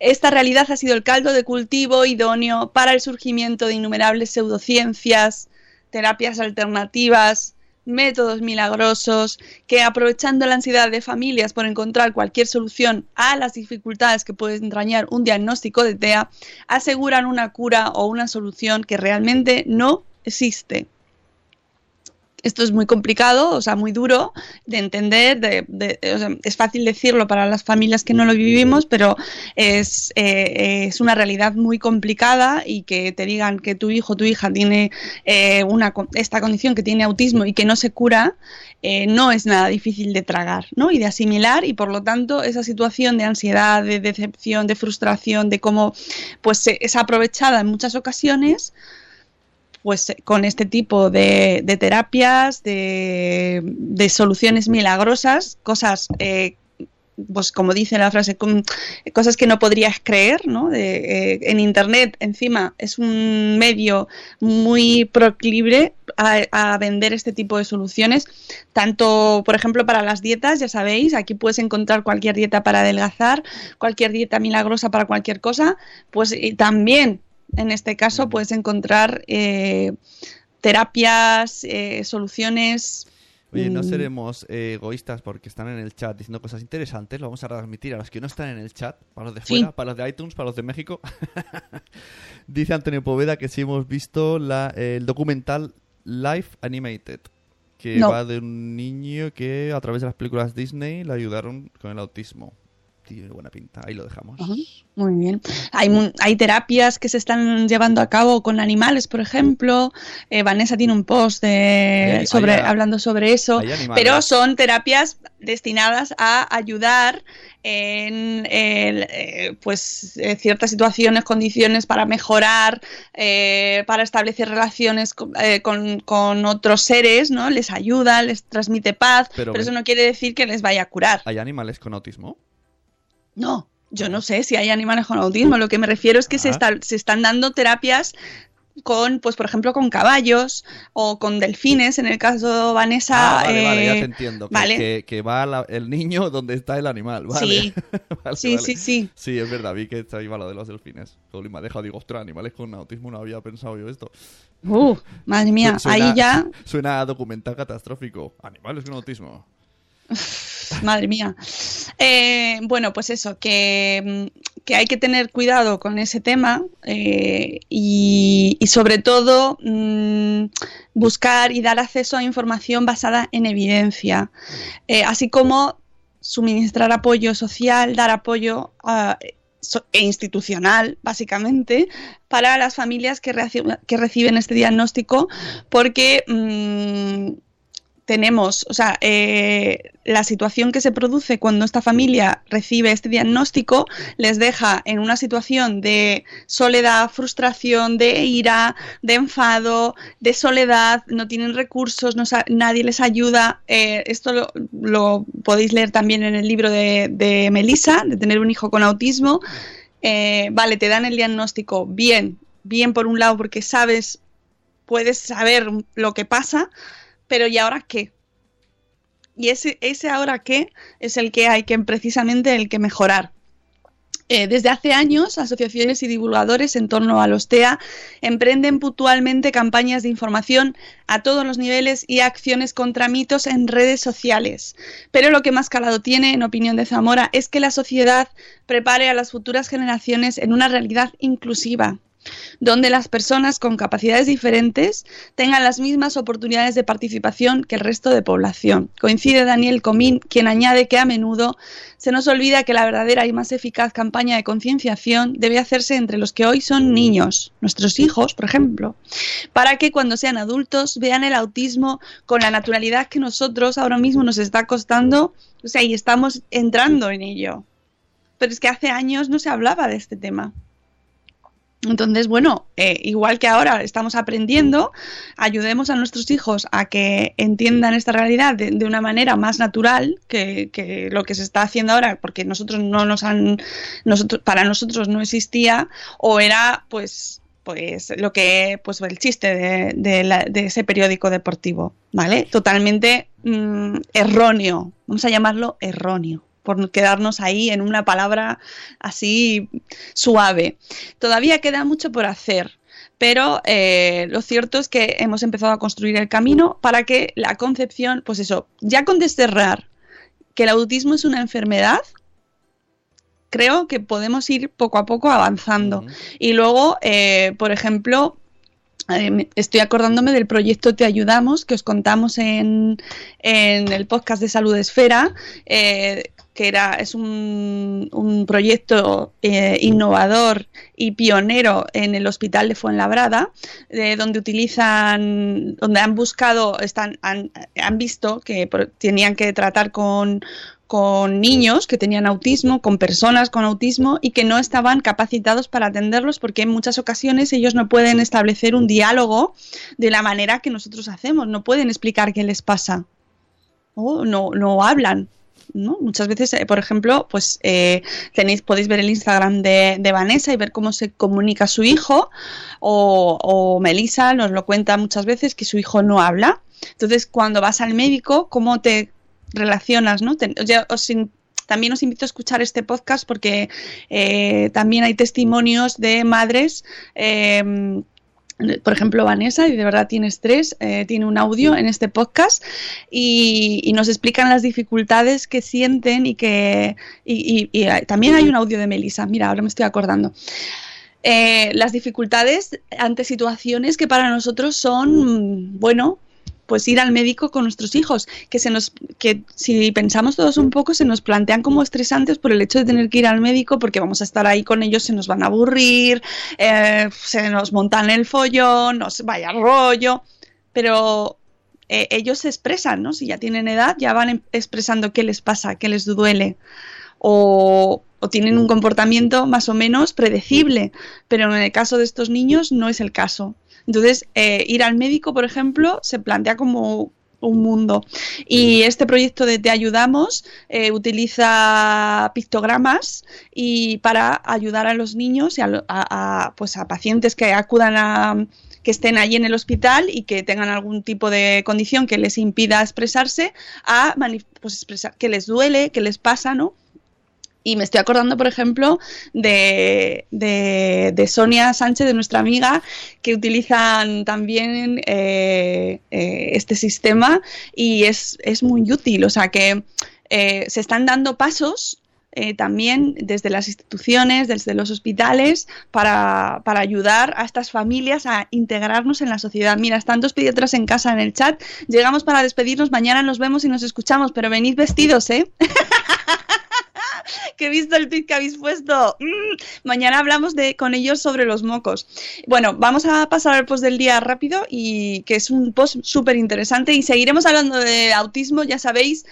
Esta realidad ha sido el caldo de cultivo idóneo para el surgimiento de innumerables pseudociencias, terapias alternativas, métodos milagrosos que aprovechando la ansiedad de familias por encontrar cualquier solución a las dificultades que puede entrañar un diagnóstico de TEA, aseguran una cura o una solución que realmente no existe esto es muy complicado, o sea, muy duro de entender, de, es fácil decirlo para las familias que no lo vivimos, pero es, eh, es, una realidad muy complicada y que te digan que tu hijo o tu hija tiene eh, una, esta condición, que tiene autismo y que no se cura, eh, no es nada difícil de tragar ¿no? y de asimilar y por lo tanto esa situación de ansiedad, de decepción, de frustración, de cómo pues, es aprovechada en muchas ocasiones pues con este tipo de, terapias, de, soluciones milagrosas, cosas eh, pues como dice la frase, cosas que no podrías creer, ¿no? De, eh, en Internet, encima, es un medio muy proclive a, a vender este tipo de soluciones, tanto, por ejemplo, para las dietas, ya sabéis, aquí puedes encontrar cualquier dieta para adelgazar, cualquier dieta milagrosa para cualquier cosa, pues y también en este caso puedes encontrar eh, terapias, eh, soluciones. Oye, no mm, seremos eh, egoístas porque están en el chat diciendo cosas interesantes. Lo vamos a transmitir a los que no están en el chat, para los de Sí. fuera, para los de iTunes, para los de México. Dice Antonio Poveda que sí hemos visto la- el documental Life Animated, que No. va de un niño que a través de las películas Disney le ayudaron con el autismo. Tiene buena pinta, ahí lo dejamos. Ajá. Muy bien. Hay, hay terapias que se están llevando a cabo con animales, por ejemplo. Eh, Vanessa tiene un post de, Hay- sobre, hay- hablando sobre eso. Pero son terapias destinadas a ayudar en el, eh, pues, ciertas situaciones, condiciones para mejorar, eh, para establecer relaciones con, eh, con- con otros seres, ¿no? Les ayuda, les transmite paz, Pero eso no quiere decir que les vaya a curar. ¿Hay animales con autismo? No, yo no sé si hay animales con autismo. Lo que me refiero es que se, está- se están dando terapias con, pues por ejemplo, con caballos o con delfines. En el caso de Vanessa. ah, vale, vale, ya eh, te entiendo. Que, vale. que- que va la- el niño donde está el animal, ¿vale? Sí. Vale, Sí, sí, sí. Sí, es verdad, vi que iba lo de los delfines. Jolín, me ha dejado, digo, ostras, animales con autismo, no había pensado yo esto. Uh, madre mía, suena- ahí ya, Suena a documental catastrófico. Animales con autismo. madre mía. Eh, bueno, pues eso, que, mm, que hay que tener cuidado con ese tema eh, y, sobre todo mm, buscar y dar acceso a información basada en evidencia, Eh, así como suministrar apoyo social, dar apoyo ah, e institucional, básicamente, para las familias que reciben este diagnóstico, porque mm, tenemos, o sea, eh, la situación que se produce cuando esta familia recibe este diagnóstico les deja en una situación de soledad, frustración, de ira, de enfado, de soledad, no tienen recursos, nadie les ayuda. Eh, esto lo, lo podéis leer también en el libro de, de Melissa, de tener un hijo con autismo. Eh, vale, te dan el diagnóstico bien, bien por un lado porque sabes, puedes saber lo que pasa, pero ¿y ahora qué? Y ese, ahora qué es el que hay que precisamente el que mejorar. Eh, desde hace años, asociaciones y divulgadores en torno a los TEA emprenden puntualmente campañas de información a todos los niveles y acciones contra mitos en redes sociales. Pero lo que más calado tiene, en opinión de Zamora, es que la sociedad prepare a las futuras generaciones en una realidad inclusiva, donde las personas con capacidades diferentes tengan las mismas oportunidades de participación que el resto de población. Coincide Daniel Comín, quien añade que a menudo se nos olvida que la verdadera y más eficaz campaña de concienciación debe hacerse entre los que hoy son niños, nuestros hijos, por ejemplo, para que cuando sean adultos vean el autismo con la naturalidad que nosotros ahora mismo nos está costando, o sea, y estamos entrando en ello. Pero es que hace años no se hablaba de este tema. Entonces, bueno, eh, igual que ahora estamos aprendiendo, ayudemos a nuestros hijos a que entiendan esta realidad de, una manera más natural que, que lo que se está haciendo ahora, porque nosotros no nos han, nosotros, para nosotros no existía, o era pues pues lo que pues el chiste de, de la- de ese periódico deportivo, ¿vale? Totalmente mm, erróneo, vamos a llamarlo erróneo por quedarnos ahí en una palabra así suave. Todavía queda mucho por hacer, pero eh, lo cierto es que hemos empezado a construir el camino para que la concepción, pues eso, ya con desterrar que el autismo es una enfermedad, creo que podemos ir poco a poco avanzando. Y luego, eh, por ejemplo, estoy acordándome del proyecto Te Ayudamos, que os contamos en, en el podcast de Salud Esfera, eh, que era, es un, proyecto eh, innovador y pionero en el Hospital de Fuenlabrada, eh, donde utilizan, donde han buscado, están, han, han visto que tenían que tratar con, con niños que tenían autismo, con personas con autismo y que no estaban capacitados para atenderlos porque en muchas ocasiones ellos no pueden establecer un diálogo de la manera que nosotros hacemos, no pueden explicar qué les pasa o no, no hablan. ¿no? Muchas veces, eh, por ejemplo, pues eh, tenéis, podéis ver el Instagram de, de Vanessa y ver cómo se comunica su hijo, o, o Melissa nos lo cuenta muchas veces que su hijo no habla. Entonces, cuando vas al médico, ¿cómo te relacionas? ¿no? Te- ya os in- también os invito a escuchar este podcast porque eh, también hay testimonios de madres. eh, por ejemplo, Vanessa, y de verdad tienes tres, eh, tiene un audio en este podcast y, y nos explican las dificultades que sienten y que y, y- y, eh, también hay un audio de Melissa, mira, ahora me estoy acordando. Eh, las dificultades ante situaciones que para nosotros son, bueno, pues ir al médico con nuestros hijos, que se nos, que si pensamos todos un poco, se nos plantean como estresantes por el hecho de tener que ir al médico, porque vamos a estar ahí con ellos, se nos van a aburrir, eh, se nos montan el follón, nos vaya rollo, pero eh, ellos se expresan, ¿no? Si ya tienen edad, ya van em- expresando qué les pasa, qué les duele, o, o tienen un comportamiento más o menos predecible, pero en el caso de estos niños no es el caso. Entonces, eh, ir al médico, por ejemplo, se plantea como un mundo. Y este proyecto de Te Ayudamos eh, utiliza pictogramas y para ayudar a los niños y a, a- a, pues a pacientes que acudan a que estén allí en el hospital y que tengan algún tipo de condición que les impida expresarse, a pues expresar que les duele, que les pasa, ¿no? Y me estoy acordando, por ejemplo, de, de- de Sonia Sánchez, de nuestra amiga, que utilizan también eh, eh, este sistema y es, es muy útil. O sea que eh, se están dando pasos también desde las instituciones, desde los hospitales, para, para ayudar a estas familias a integrarnos en la sociedad. Mira, están dos pediatras en casa en el chat. Llegamos para despedirnos, mañana nos vemos y nos escuchamos, pero venid vestidos, ¿eh? que he visto el tweet que habéis puesto. Mm, mañana hablamos de, con ellos sobre los mocos. Bueno, vamos a pasar al post del día rápido y que es un post súper interesante y seguiremos hablando de autismo, ya sabéis,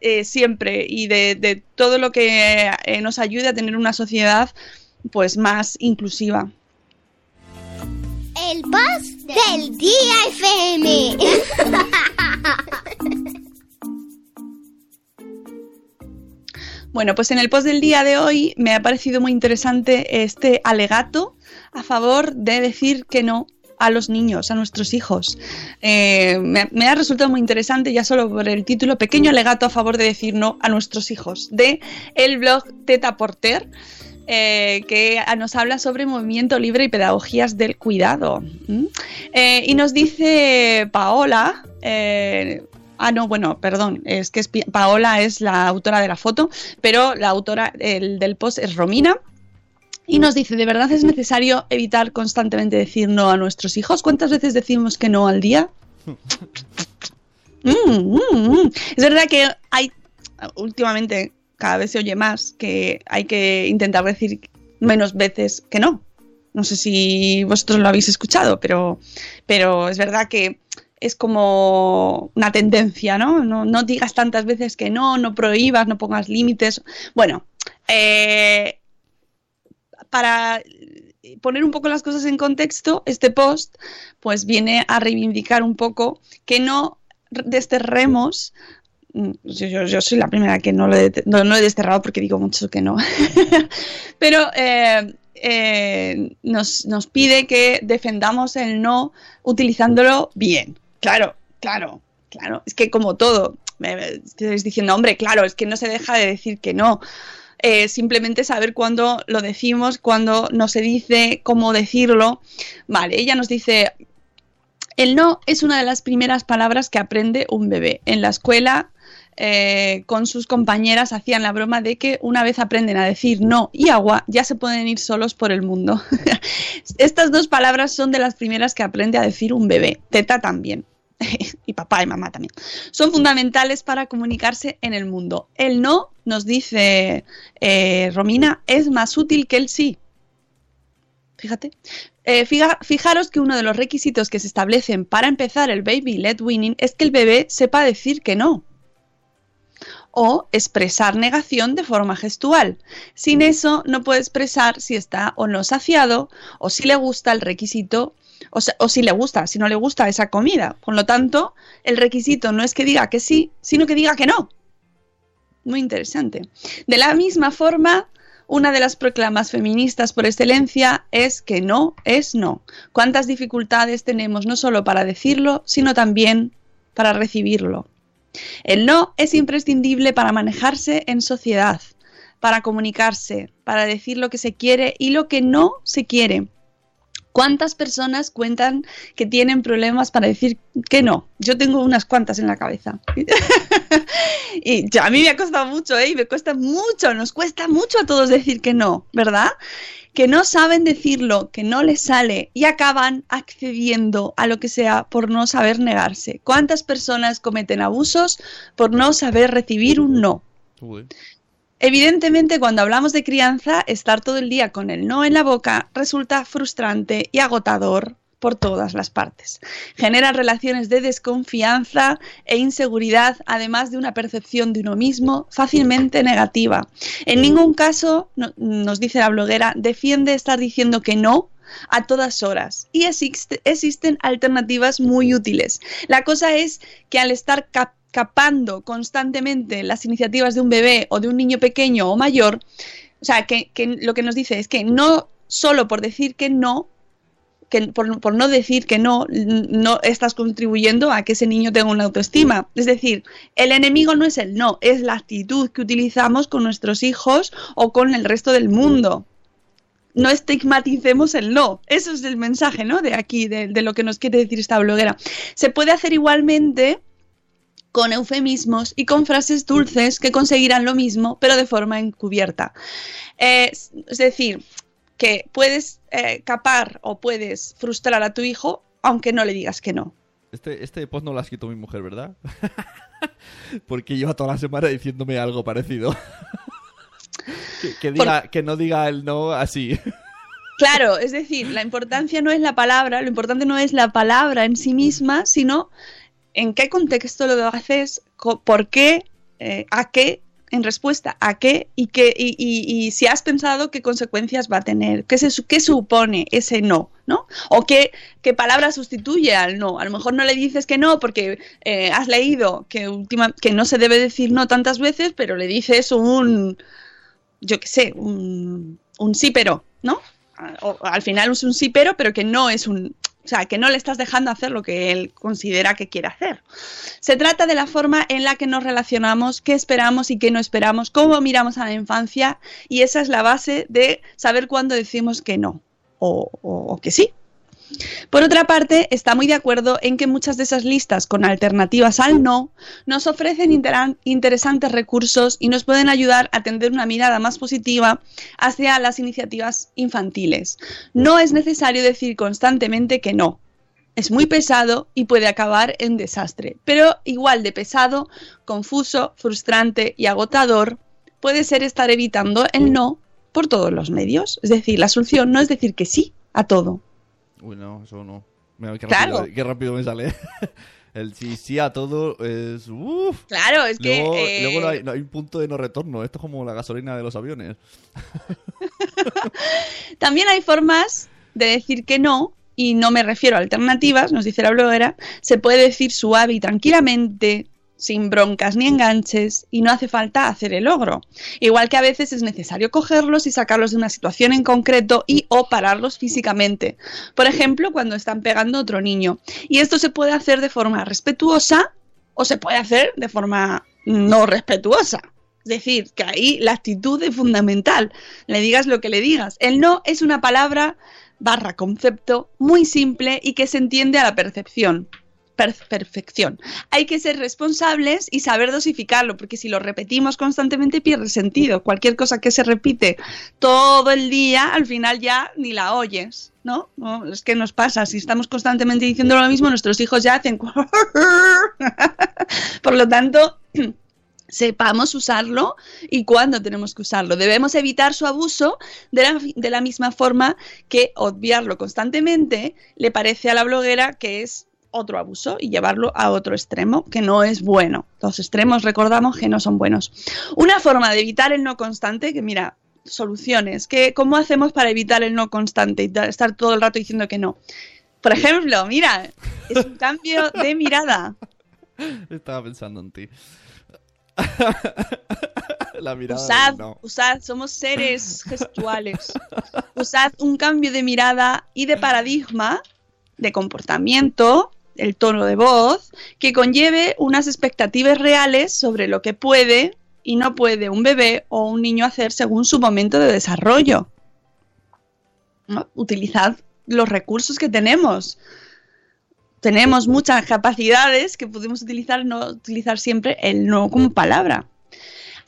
eh, siempre y de, de todo lo que eh, nos ayude a tener una sociedad pues más inclusiva. El post del día FM. Bueno, pues en el post del día de hoy me ha parecido muy interesante este alegato a favor de decir que no a los niños, a nuestros hijos. Eh, me, ha resultado muy interesante ya solo por el título, pequeño alegato a favor de decir no a nuestros hijos, de el blog Teta Porter. eh, que nos habla sobre movimiento libre y pedagogías del cuidado. Eh, y nos dice Paola, Ah, no, bueno, perdón, es que es Paola es la autora de la foto, pero la autora el del post es Romina. Y nos dice, ¿de verdad es necesario evitar constantemente decir no a nuestros hijos? ¿Cuántas veces decimos que no al día? Mm, mm, mm. Es verdad que hay, últimamente, cada vez se oye más que hay que intentar decir menos veces que no. No sé si vosotros lo habéis escuchado, pero, pero es verdad que es como una tendencia, ¿no? ¿no? No digas tantas veces que no, no prohíbas, no pongas límites. Bueno, eh, para poner un poco las cosas en contexto, este post pues viene a reivindicar un poco que no desterremos mm, yo, soy la primera que no lo he desterrado porque digo mucho que no pero eh, eh, nos, nos pide que defendamos el no utilizándolo bien claro claro claro es que como todo me estáis diciendo hombre claro es que no se deja de decir que no eh, simplemente saber cuándo lo decimos, cuándo no se dice, cómo decirlo. Vale, ella nos dice, el no es una de las primeras palabras que aprende un bebé. En la escuela, eh, con sus compañeras, hacían la broma de que una vez aprenden a decir no y agua, ya se pueden ir solos por el mundo. Estas dos palabras son de las primeras que aprende a decir un bebé. Teta también. y papá y mamá también. Son fundamentales para comunicarse en el mundo. El no, nos dice eh, Romina, es más útil que el sí. Fíjate. Eh, fija- fijaros que uno de los requisitos que se establecen para empezar el baby led winning es que el bebé sepa decir que no. O expresar negación de forma gestual. Sin eso no puede expresar si está o no saciado o si le gusta el requisito o si le gusta, si no le gusta esa comida. Por lo tanto, el requisito no es que diga que sí, sino que diga que no. Muy interesante. De la misma forma, una de las proclamas feministas por excelencia es que no es no. ¿Cuántas dificultades tenemos no solo para decirlo, sino también para recibirlo? El no es imprescindible para manejarse en sociedad, para comunicarse, para decir lo que se quiere y lo que no se quiere. ¿Cuántas personas cuentan que tienen problemas para decir que no? Yo tengo unas cuantas en la cabeza. y ya, a mí me ha costado mucho, ¿eh? Y me cuesta mucho, nos cuesta mucho a todos decir que no, ¿verdad? Que no saben decirlo, que no les sale y acaban accediendo a lo que sea por no saber negarse. ¿Cuántas personas cometen abusos por no saber recibir un no? Uy. Evidentemente, cuando hablamos de crianza, estar todo el día con el no en la boca resulta frustrante y agotador por todas las partes. Genera relaciones de desconfianza e inseguridad, además de una percepción de uno mismo fácilmente negativa. En ningún caso, no- nos dice la bloguera, defiende estar diciendo que no a todas horas y existe- existen alternativas muy útiles. La cosa es que al estar cap- capando constantemente las iniciativas de un bebé o de un niño pequeño o mayor, o sea, que lo que nos dice es que no solo por decir que no, que por, por no decir que no, no estás contribuyendo a que ese niño tenga una autoestima. Es decir, el enemigo no es el no, es la actitud que utilizamos con nuestros hijos o con el resto del mundo. No estigmaticemos el no. Eso es el mensaje, ¿no? De aquí, de, de lo que nos quiere decir esta bloguera. Se puede hacer igualmente con eufemismos y con frases dulces que conseguirán lo mismo, pero de forma encubierta. Eh, es decir, que puedes eh, capar o puedes frustrar a tu hijo aunque no le digas que no. Este, este post no lo ha escrito mi mujer, ¿verdad? Porque lleva toda la semana diciéndome algo parecido. que, que diga, que no diga el no así. Claro, es decir, la importancia no es la palabra, lo importante no es la palabra en sí misma, sino en qué contexto lo haces, por qué, eh, a qué, en respuesta a qué y, qué y, y- y si has pensado qué consecuencias va a tener, qué, se, qué supone ese no, ¿no? O qué, qué palabra sustituye al no. A lo mejor no le dices que no porque eh, has leído que, última, que no se debe decir no tantas veces, pero le dices un, yo qué sé, un, un sí pero, ¿no? O- al final es un sí pero, pero que no es un... O sea, que no le estás dejando hacer lo que él considera que quiere hacer. Se trata de la forma en la que nos relacionamos, qué esperamos y qué no esperamos, cómo miramos a la infancia y esa es la base de saber cuándo decimos que no o, o- que sí. Por otra parte, está muy de acuerdo en que muchas de esas listas con alternativas al no nos ofrecen interesantes recursos y nos pueden ayudar a tener una mirada más positiva hacia las iniciativas infantiles. No es necesario decir constantemente que no. Es muy pesado y puede acabar en desastre, pero igual de pesado, confuso, frustrante y agotador puede ser estar evitando el no por todos los medios. Es decir, la solución no es decir que sí a todo. Uy, no, eso no. Mira, qué, Claro. rápido, qué rápido me sale. El sí, sí a todo es... Uf. Claro, es que... Luego, eh, luego no, hay, no hay un punto de no retorno. Esto es como la gasolina de los aviones. También hay formas de decir que no, y no me refiero a alternativas, nos dice la bloguera, se puede decir suave y tranquilamente, sin broncas ni enganches, y no hace falta hacer el logro. Igual que a veces es necesario cogerlos y sacarlos de una situación en concreto y o pararlos físicamente. Por ejemplo, cuando están pegando a otro niño. Y esto se puede hacer de forma respetuosa o se puede hacer de forma no respetuosa. Es decir, que ahí la actitud es fundamental. Le digas lo que le digas. El no es una palabra barra concepto muy simple y que se entiende a la percepción. Per- perfección. Hay que ser responsables y saber dosificarlo, porque si lo repetimos constantemente pierde sentido. Cualquier cosa que se repite todo el día, al final ya ni la oyes, ¿no? No, Es que nos pasa, si estamos constantemente diciendo lo mismo, nuestros hijos ya hacen... Por lo tanto, sepamos usarlo y cuándo tenemos que usarlo. Debemos evitar su abuso de la, de la misma forma que obviarlo constantemente le parece a la bloguera que es otro abuso y llevarlo a otro extremo que no es bueno. Los extremos recordamos que no son buenos. Una forma de evitar el no constante, que mira, soluciones, que ¿cómo hacemos para evitar el no constante y estar todo el rato diciendo que no? Por ejemplo, mira, es un cambio de mirada. Estaba pensando en ti. La mirada Usad, no. usad, somos seres gestuales. Usad un cambio de mirada y de paradigma, de comportamiento, el tono de voz, que conlleve unas expectativas reales sobre lo que puede y no puede un bebé o un niño hacer según su momento de desarrollo. Utilizad los recursos que tenemos. Tenemos muchas capacidades que podemos utilizar, no utilizar siempre el no como palabra.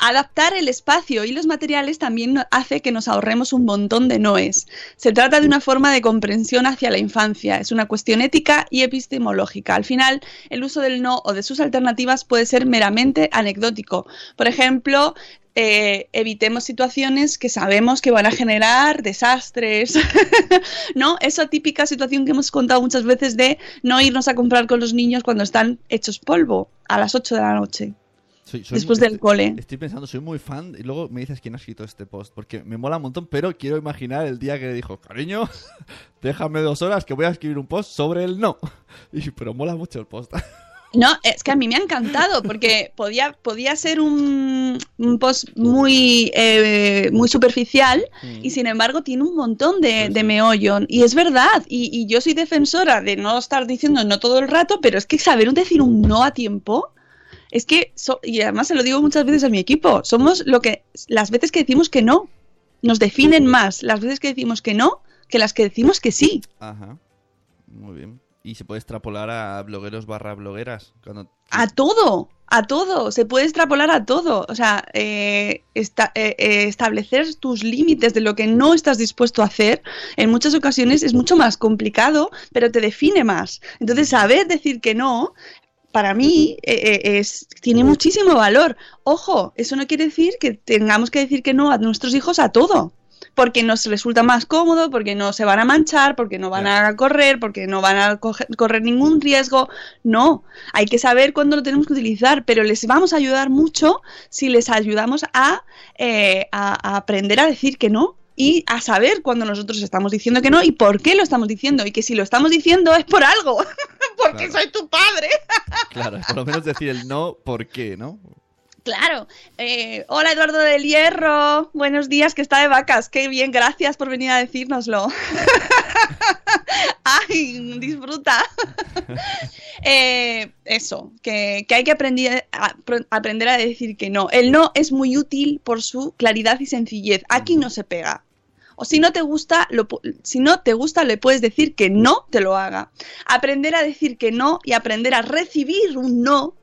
Adaptar el espacio y los materiales también hace que nos ahorremos un montón de noes. Se trata de una forma de comprensión hacia la infancia, es una cuestión ética y epistemológica. Al final, el uso del no o de sus alternativas puede ser meramente anecdótico. Por ejemplo, eh, evitemos situaciones que sabemos que van a generar desastres, ¿no? Esa típica situación que hemos contado muchas veces de no irnos a comprar con los niños cuando están hechos polvo a las 8 de la noche. Soy- soy Después muy- del cole. Estoy pensando, soy muy fan y luego me dices quién ha escrito este post, porque me mola un montón, pero quiero imaginar el día que le dijo, cariño, déjame dos horas que voy a escribir un post sobre el no. Y, pero mola mucho el post. No, es que a mí me ha encantado porque podía, podía ser un, un post muy, eh, muy superficial y sin embargo tiene un montón de, de meollo. Y es verdad, y, y yo soy defensora de no estar diciendo no todo el rato, pero es que saber decir un no a tiempo, es que, so- y además se lo digo muchas veces a mi equipo, somos lo que, las veces que decimos que no, nos definen más las veces que decimos que no que las que decimos que sí. Ajá. Muy bien. Y se puede extrapolar a blogueros barra blogueras. Cuando... A todo, a todo, se puede extrapolar a todo. O sea, eh, esta- eh, eh, establecer tus límites de lo que no estás dispuesto a hacer en muchas ocasiones es mucho más complicado, pero te define más. Entonces, saber decir que no, para mí, eh, eh, es, tiene muchísimo valor. Ojo, eso no quiere decir que tengamos que decir que no a nuestros hijos a todo. Porque nos resulta más cómodo, porque no se van a manchar, porque no van a correr, porque no van a correr ningún riesgo. No, hay que saber cuándo lo tenemos que utilizar, pero les vamos a ayudar mucho si les ayudamos a, eh, a- a aprender a decir que no y a saber cuándo nosotros estamos diciendo que no y por qué lo estamos diciendo. Y que si lo estamos diciendo es por algo, porque Claro. soy tu padre. Claro, por lo menos decir el no, ¿por qué, no? Claro. Eh, hola Eduardo del Hierro. Buenos días, que está de vacas. Qué bien, gracias por venir a decírnoslo. Ay, disfruta. Eh, eso, que, que hay que aprender a, pro- aprender a decir que no. El no es muy útil por su claridad y sencillez. Aquí no se pega. Si no te gusta, lo si no te gusta, le puedes decir que no te lo haga. Aprender a decir que no y aprender a recibir un no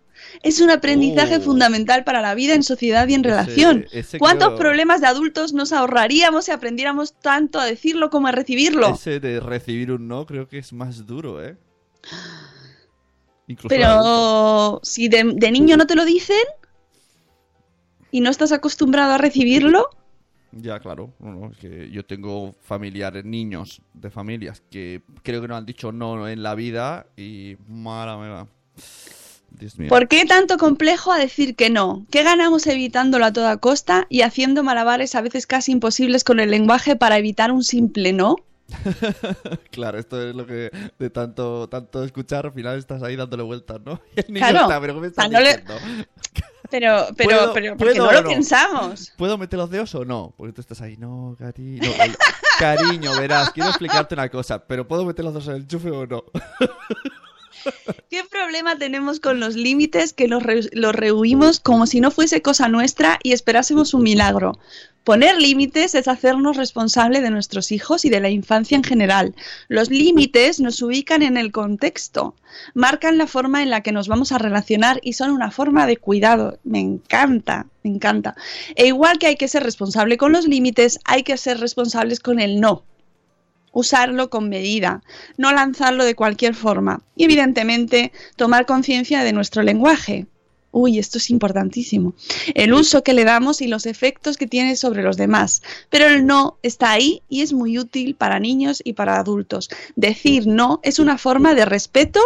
es un aprendizaje Oh. fundamental para la vida en sociedad y en Ese- relación. ese ¿Cuántos creo- problemas de adultos nos ahorraríamos si aprendiéramos tanto a decirlo como a recibirlo? Ese de recibir un no creo que es más duro, ¿eh? Incluso. Pero si de, de niño no te lo dicen y no estás acostumbrado a recibirlo, Ya, claro. Es que yo tengo familiares, niños de familias que creo que no han dicho no en la vida y mala me va. ¿por qué tanto complejo a decir que no? ¿Qué ganamos evitándolo a toda costa y haciendo malabares a veces casi imposibles con el lenguaje para evitar un simple no? Claro, esto es lo que de tanto tanto escuchar, al final estás ahí dándole vueltas, ¿no? Y el niño Claro. está, pero ¿qué me O sea, estás no le- diciendo? Pero, pero, ¿Puedo- pero, porque puedo no lo no? pensamos. ¿Puedo meter los dedos o no? Porque tú estás ahí, no, cariño. no, el- cariño, verás, quiero explicarte una cosa, pero ¿puedo meter los dedos en el enchufe o no? ¿Qué problema tenemos con los límites que los, re- los rehuimos como si no fuese cosa nuestra y esperásemos un milagro? Poner límites es hacernos responsable de nuestros hijos y de la infancia en general. Los límites nos ubican en el contexto, marcan la forma en la que nos vamos a relacionar y son una forma de cuidado. Me encanta, me encanta. E igual que hay que ser responsable con los límites, hay que ser responsables con el no usarlo con medida, no lanzarlo de cualquier forma y evidentemente tomar conciencia de nuestro lenguaje. Uy, esto es importantísimo. El uso que le damos y los efectos que tiene sobre los demás. Pero el no está ahí y es muy útil para niños y para adultos. Decir no es una forma de respeto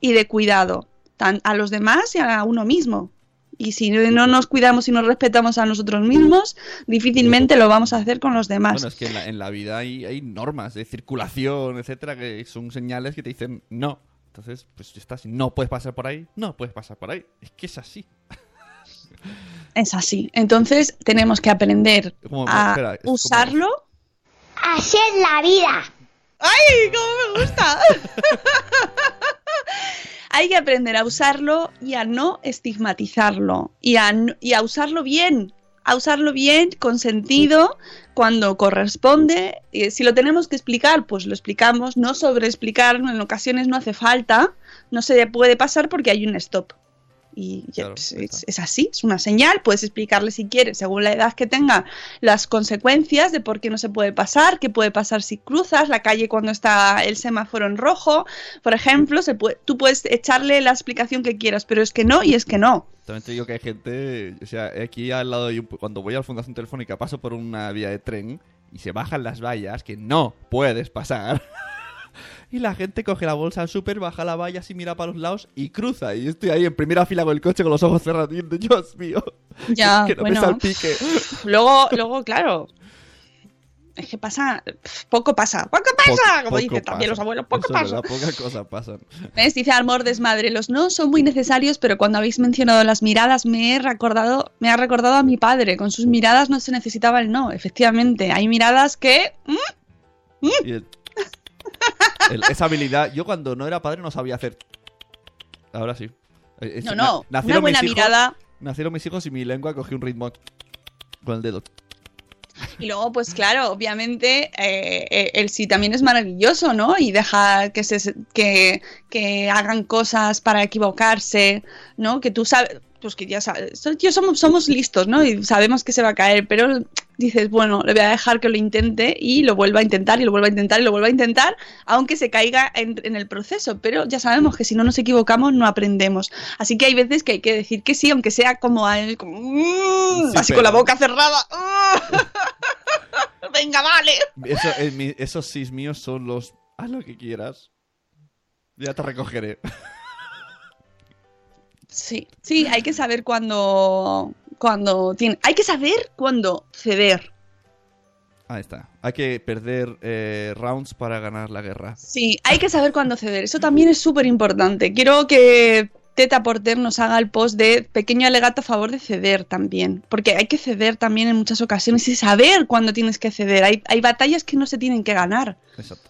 y de cuidado, a los demás y a uno mismo. Y si no nos cuidamos y nos respetamos a nosotros mismos, difícilmente lo vamos a hacer con los demás. Bueno, es que en la, en la vida hay normas de circulación, etcétera, que son señales que te dicen no. Entonces, pues ya estás, no puedes pasar por ahí, no puedes pasar por ahí. Es que es así. Es así. Entonces tenemos que aprender Como- a espera, es como- usarlo. Así es la vida. ¡Ay, cómo me gusta! Hay que aprender a usarlo y a no estigmatizarlo. Y a, y a usarlo bien. A usarlo bien, con sentido, cuando corresponde. Y si lo tenemos que explicar, pues lo explicamos. No sobreexplicar, en ocasiones no hace falta. No se puede pasar porque hay un stop. Y Claro, pues, es, así, es una señal. Puedes explicarle si quieres, según la edad que tenga, las consecuencias de por qué no se puede pasar, qué puede pasar si cruzas la calle cuando está el semáforo en rojo, por ejemplo, se puede, tú puedes echarle la explicación que quieras, pero es que no y es que no. También te digo que hay gente, o sea, aquí al lado, cuando voy a la Fundación Telefónica paso por una vía de tren y se bajan las vallas que no puedes pasar. Y la gente coge la bolsa al súper, baja la valla así, mira para los lados y cruza. Y yo estoy ahí en primera fila con el coche con los ojos cerrados y Dios mío, Ya, que no bueno. me salpique. Luego, luego, claro. Es que pasa, poco pasa, poco pasa, Poco- como dicen también pasa. los abuelos, poco Eso pasa. pocas cosas pasan. ¿Ves? Dice Amor Desmadre, los no son muy necesarios, pero cuando habéis mencionado las miradas me he recordado, me ha recordado a mi padre. Con sus miradas no se necesitaba el no. Efectivamente, hay miradas que ¿Mm? Y el- el- esa habilidad, yo cuando no era padre no sabía hacer. Ahora sí. No, no, nacieron una buena mis hijos- mirada. Nacieron mis hijos y mi lengua cogió un ritmo con el dedo. Y luego, pues claro, obviamente, eh, eh, el sí también es maravilloso, ¿no? Y dejar que, se, que, que hagan cosas para equivocarse, ¿no? Que tú sabes, pues que ya sabes, tío, somos, somos listos, ¿no? Y sabemos que se va a caer, pero dices, bueno, le voy a dejar que lo intente y lo vuelva a intentar y lo vuelva a intentar y lo vuelva a intentar, aunque se caiga en, en el proceso. Pero ya sabemos que si no nos equivocamos, no aprendemos. Así que hay veces que hay que decir que sí, aunque sea como, a él, como, Sí, así con la boca cerrada. Venga, vale. Eso, eh, esos sis míos son los. Haz lo que quieras. Ya te recogeré. Sí, sí, hay que saber cuándo, cuando tiene, hay que saber cuándo ceder. Ahí está. Hay que perder eh, rounds para ganar la guerra. Sí, hay que saber cuándo ceder. Eso también es súper importante. Quiero que Teta Porter nos haga el post de pequeño alegato a favor de ceder también. Porque hay que ceder también en muchas ocasiones y saber cuándo tienes que ceder. Hay, hay batallas que no se tienen que ganar. Exacto.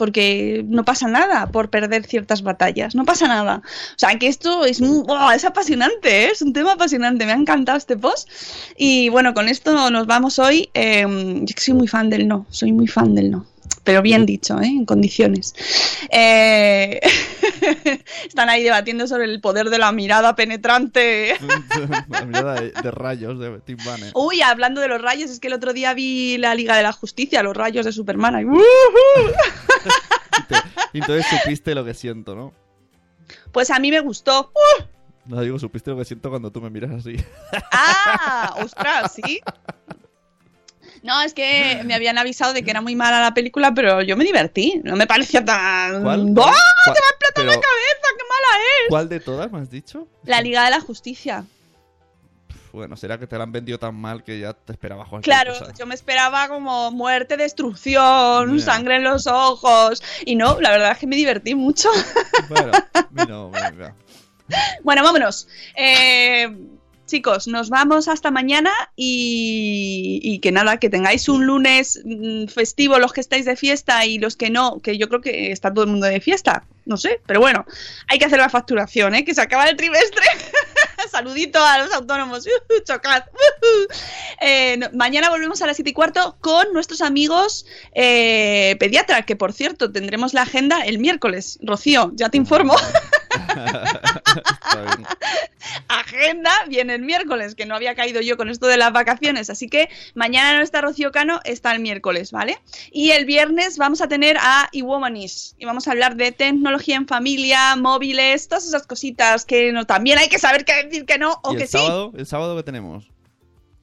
Porque no pasa nada por perder ciertas batallas, no pasa nada. O sea, que esto es, ¡buah! es apasionante, ¿eh? es un tema apasionante, me ha encantado este post. Y bueno, con esto nos vamos hoy. eh, yo soy muy fan del no, soy muy fan del no. Pero bien dicho, ¿eh? en condiciones. Eh, Están ahí debatiendo sobre el poder de la mirada penetrante. la mirada de, de rayos de Tim Banner. Uy, hablando de los rayos, es que el otro día vi la Liga de la Justicia, los rayos de Superman. y- y entonces supiste lo que siento, ¿no? Pues a mí me gustó. No digo, supiste lo que siento cuando tú me miras así. ¡Ah! ¡Ostras! ¿Sí? No, es que me habían avisado de que era muy mala la película, pero yo me divertí. No me parecía tan. ¿Cuál? ¡Oh! ¡Se me ha explotado la cabeza! ¡Qué mala es! ¿Cuál de todas me has dicho? La Liga de la Justicia. Bueno, será que te la han vendido tan mal que ya te esperaba cualquier Claro, cosa. yo me esperaba como muerte, destrucción, sangre en los ojos. Y no, la verdad es que me divertí mucho. Bueno, no. Bueno, vámonos. Eh, chicos, nos vamos hasta mañana y, que nada, que tengáis un lunes mm, festivo los que estáis de fiesta y los que no, que yo creo que está todo el mundo de fiesta, no sé, pero bueno, hay que hacer la facturación, ¿eh? que se acaba el trimestre. Saludito a los autónomos, Ujú, chocad. Ujú. Eh, mañana volvemos a las 7 y cuarto con nuestros amigos eh, pediatra, que por cierto tendremos la agenda el miércoles. Rocío, ya te informo. Agenda viene el miércoles, que no había caído yo con esto de las vacaciones. Así que mañana no está Rocío Cano, está el miércoles, ¿vale? Y el viernes vamos a tener a iWomanis y vamos a hablar de tecnología en familia, móviles, todas esas cositas que no, también hay que saber qué decir que no o ¿Y que el sí. sábado? ¿El sábado qué tenemos?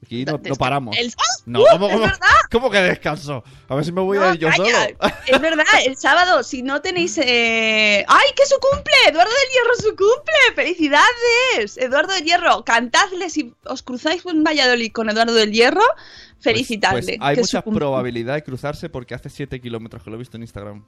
Aquí no, paramos. el-. No, ¡Uh! ¿cómo, es cómo- verdad. cómo que descanso? A ver si me voy No, a ir yo calla. solo. Es verdad, el sábado, si no tenéis. eh, ¡Ay, que su cumple! ¡Eduardo del Hierro, su cumple! ¡Felicidades! Eduardo del Hierro, cantadle si os cruzáis en Valladolid con Eduardo del Hierro, Pues- felicitadle. pues hay es su mucha probabilidad de cruzarse porque hace 7 kilómetros que lo he visto en Instagram.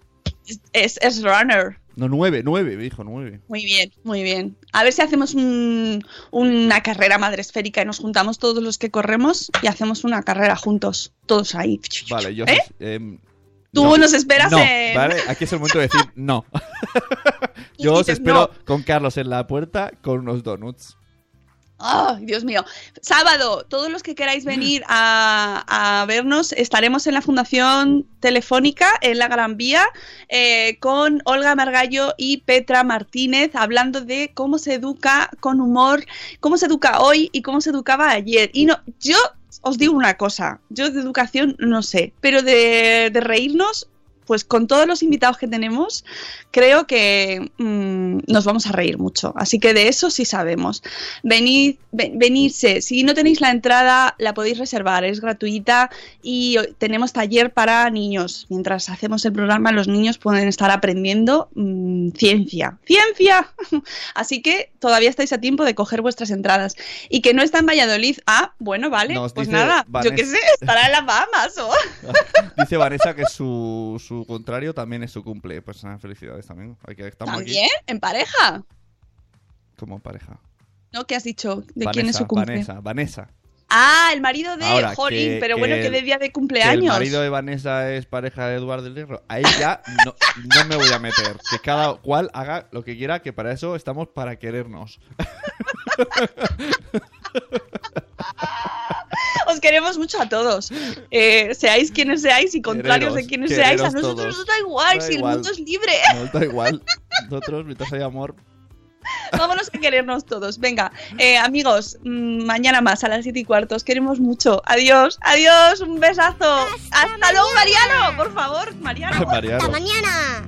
Es, es runner. No, nueve, nueve, me dijo nueve. Muy bien, muy bien. A ver si hacemos un- una carrera madre esférica y nos juntamos todos los que corremos y hacemos una carrera juntos. Todos ahí. Vale, yo... ¿Eh? em, Tú no. nos esperas No, en. Vale, aquí es el momento de decir no. Yo os espero no. con Carlos en la puerta con unos donuts. ¡Ay, Dios mío! Sábado, todos los que queráis venir a, vernos, estaremos en la Fundación Telefónica, en la Gran Vía, eh, con Olga Margallo y Petra Martínez, hablando de cómo se educa con humor, cómo se educa hoy y cómo se educaba ayer. Y no, yo os digo una cosa, yo de educación no sé, pero de reírnos, pues con todos los invitados que tenemos, creo que mm, nos vamos a reír mucho. Así que de eso sí sabemos. Venid, ven- venirse. Si no tenéis la entrada, la podéis reservar, es gratuita y tenemos taller para niños. Mientras hacemos el programa, los niños pueden estar aprendiendo mm, ciencia. ¡Ciencia! Así que todavía estáis a tiempo de coger vuestras entradas. Y que no está en Valladolid. Ah, bueno, vale. Nos pues nada, yo qué sé, estará en las Bahamas o. Dice Vanessa que su, su contrario también es su cumple. Pues nada, felicidades también. Hay que estamos ¿También? aquí ¿En pareja? como pareja. ¿No? ¿Qué has dicho? ¿De Vanessa, quién es su cumple? Vanessa, Vanessa. Ah, el marido de Ahora, Jolín, que- pero que bueno, el- que de día de Que el cumpleaños. marido de Vanessa es pareja de Eduardo del Hierro. Ahí ya no, no me voy a meter. Que cada cual haga lo que quiera, que para eso estamos para querernos. Os queremos mucho a todos. Eh, seáis quienes seáis y contrarios de quienes seáis, a nosotros todos. nos da igual, Da si igual. el mundo es libre. Nos da igual. Nosotros, mientras hay amor. Vámonos a querernos todos. Venga, eh, amigos, mm, mañana más a las 7 y cuarto. Os queremos mucho. Adiós, adiós, un besazo. Hasta, luego, Mariano, por favor. Mariano. Hasta mañana.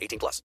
18 plus.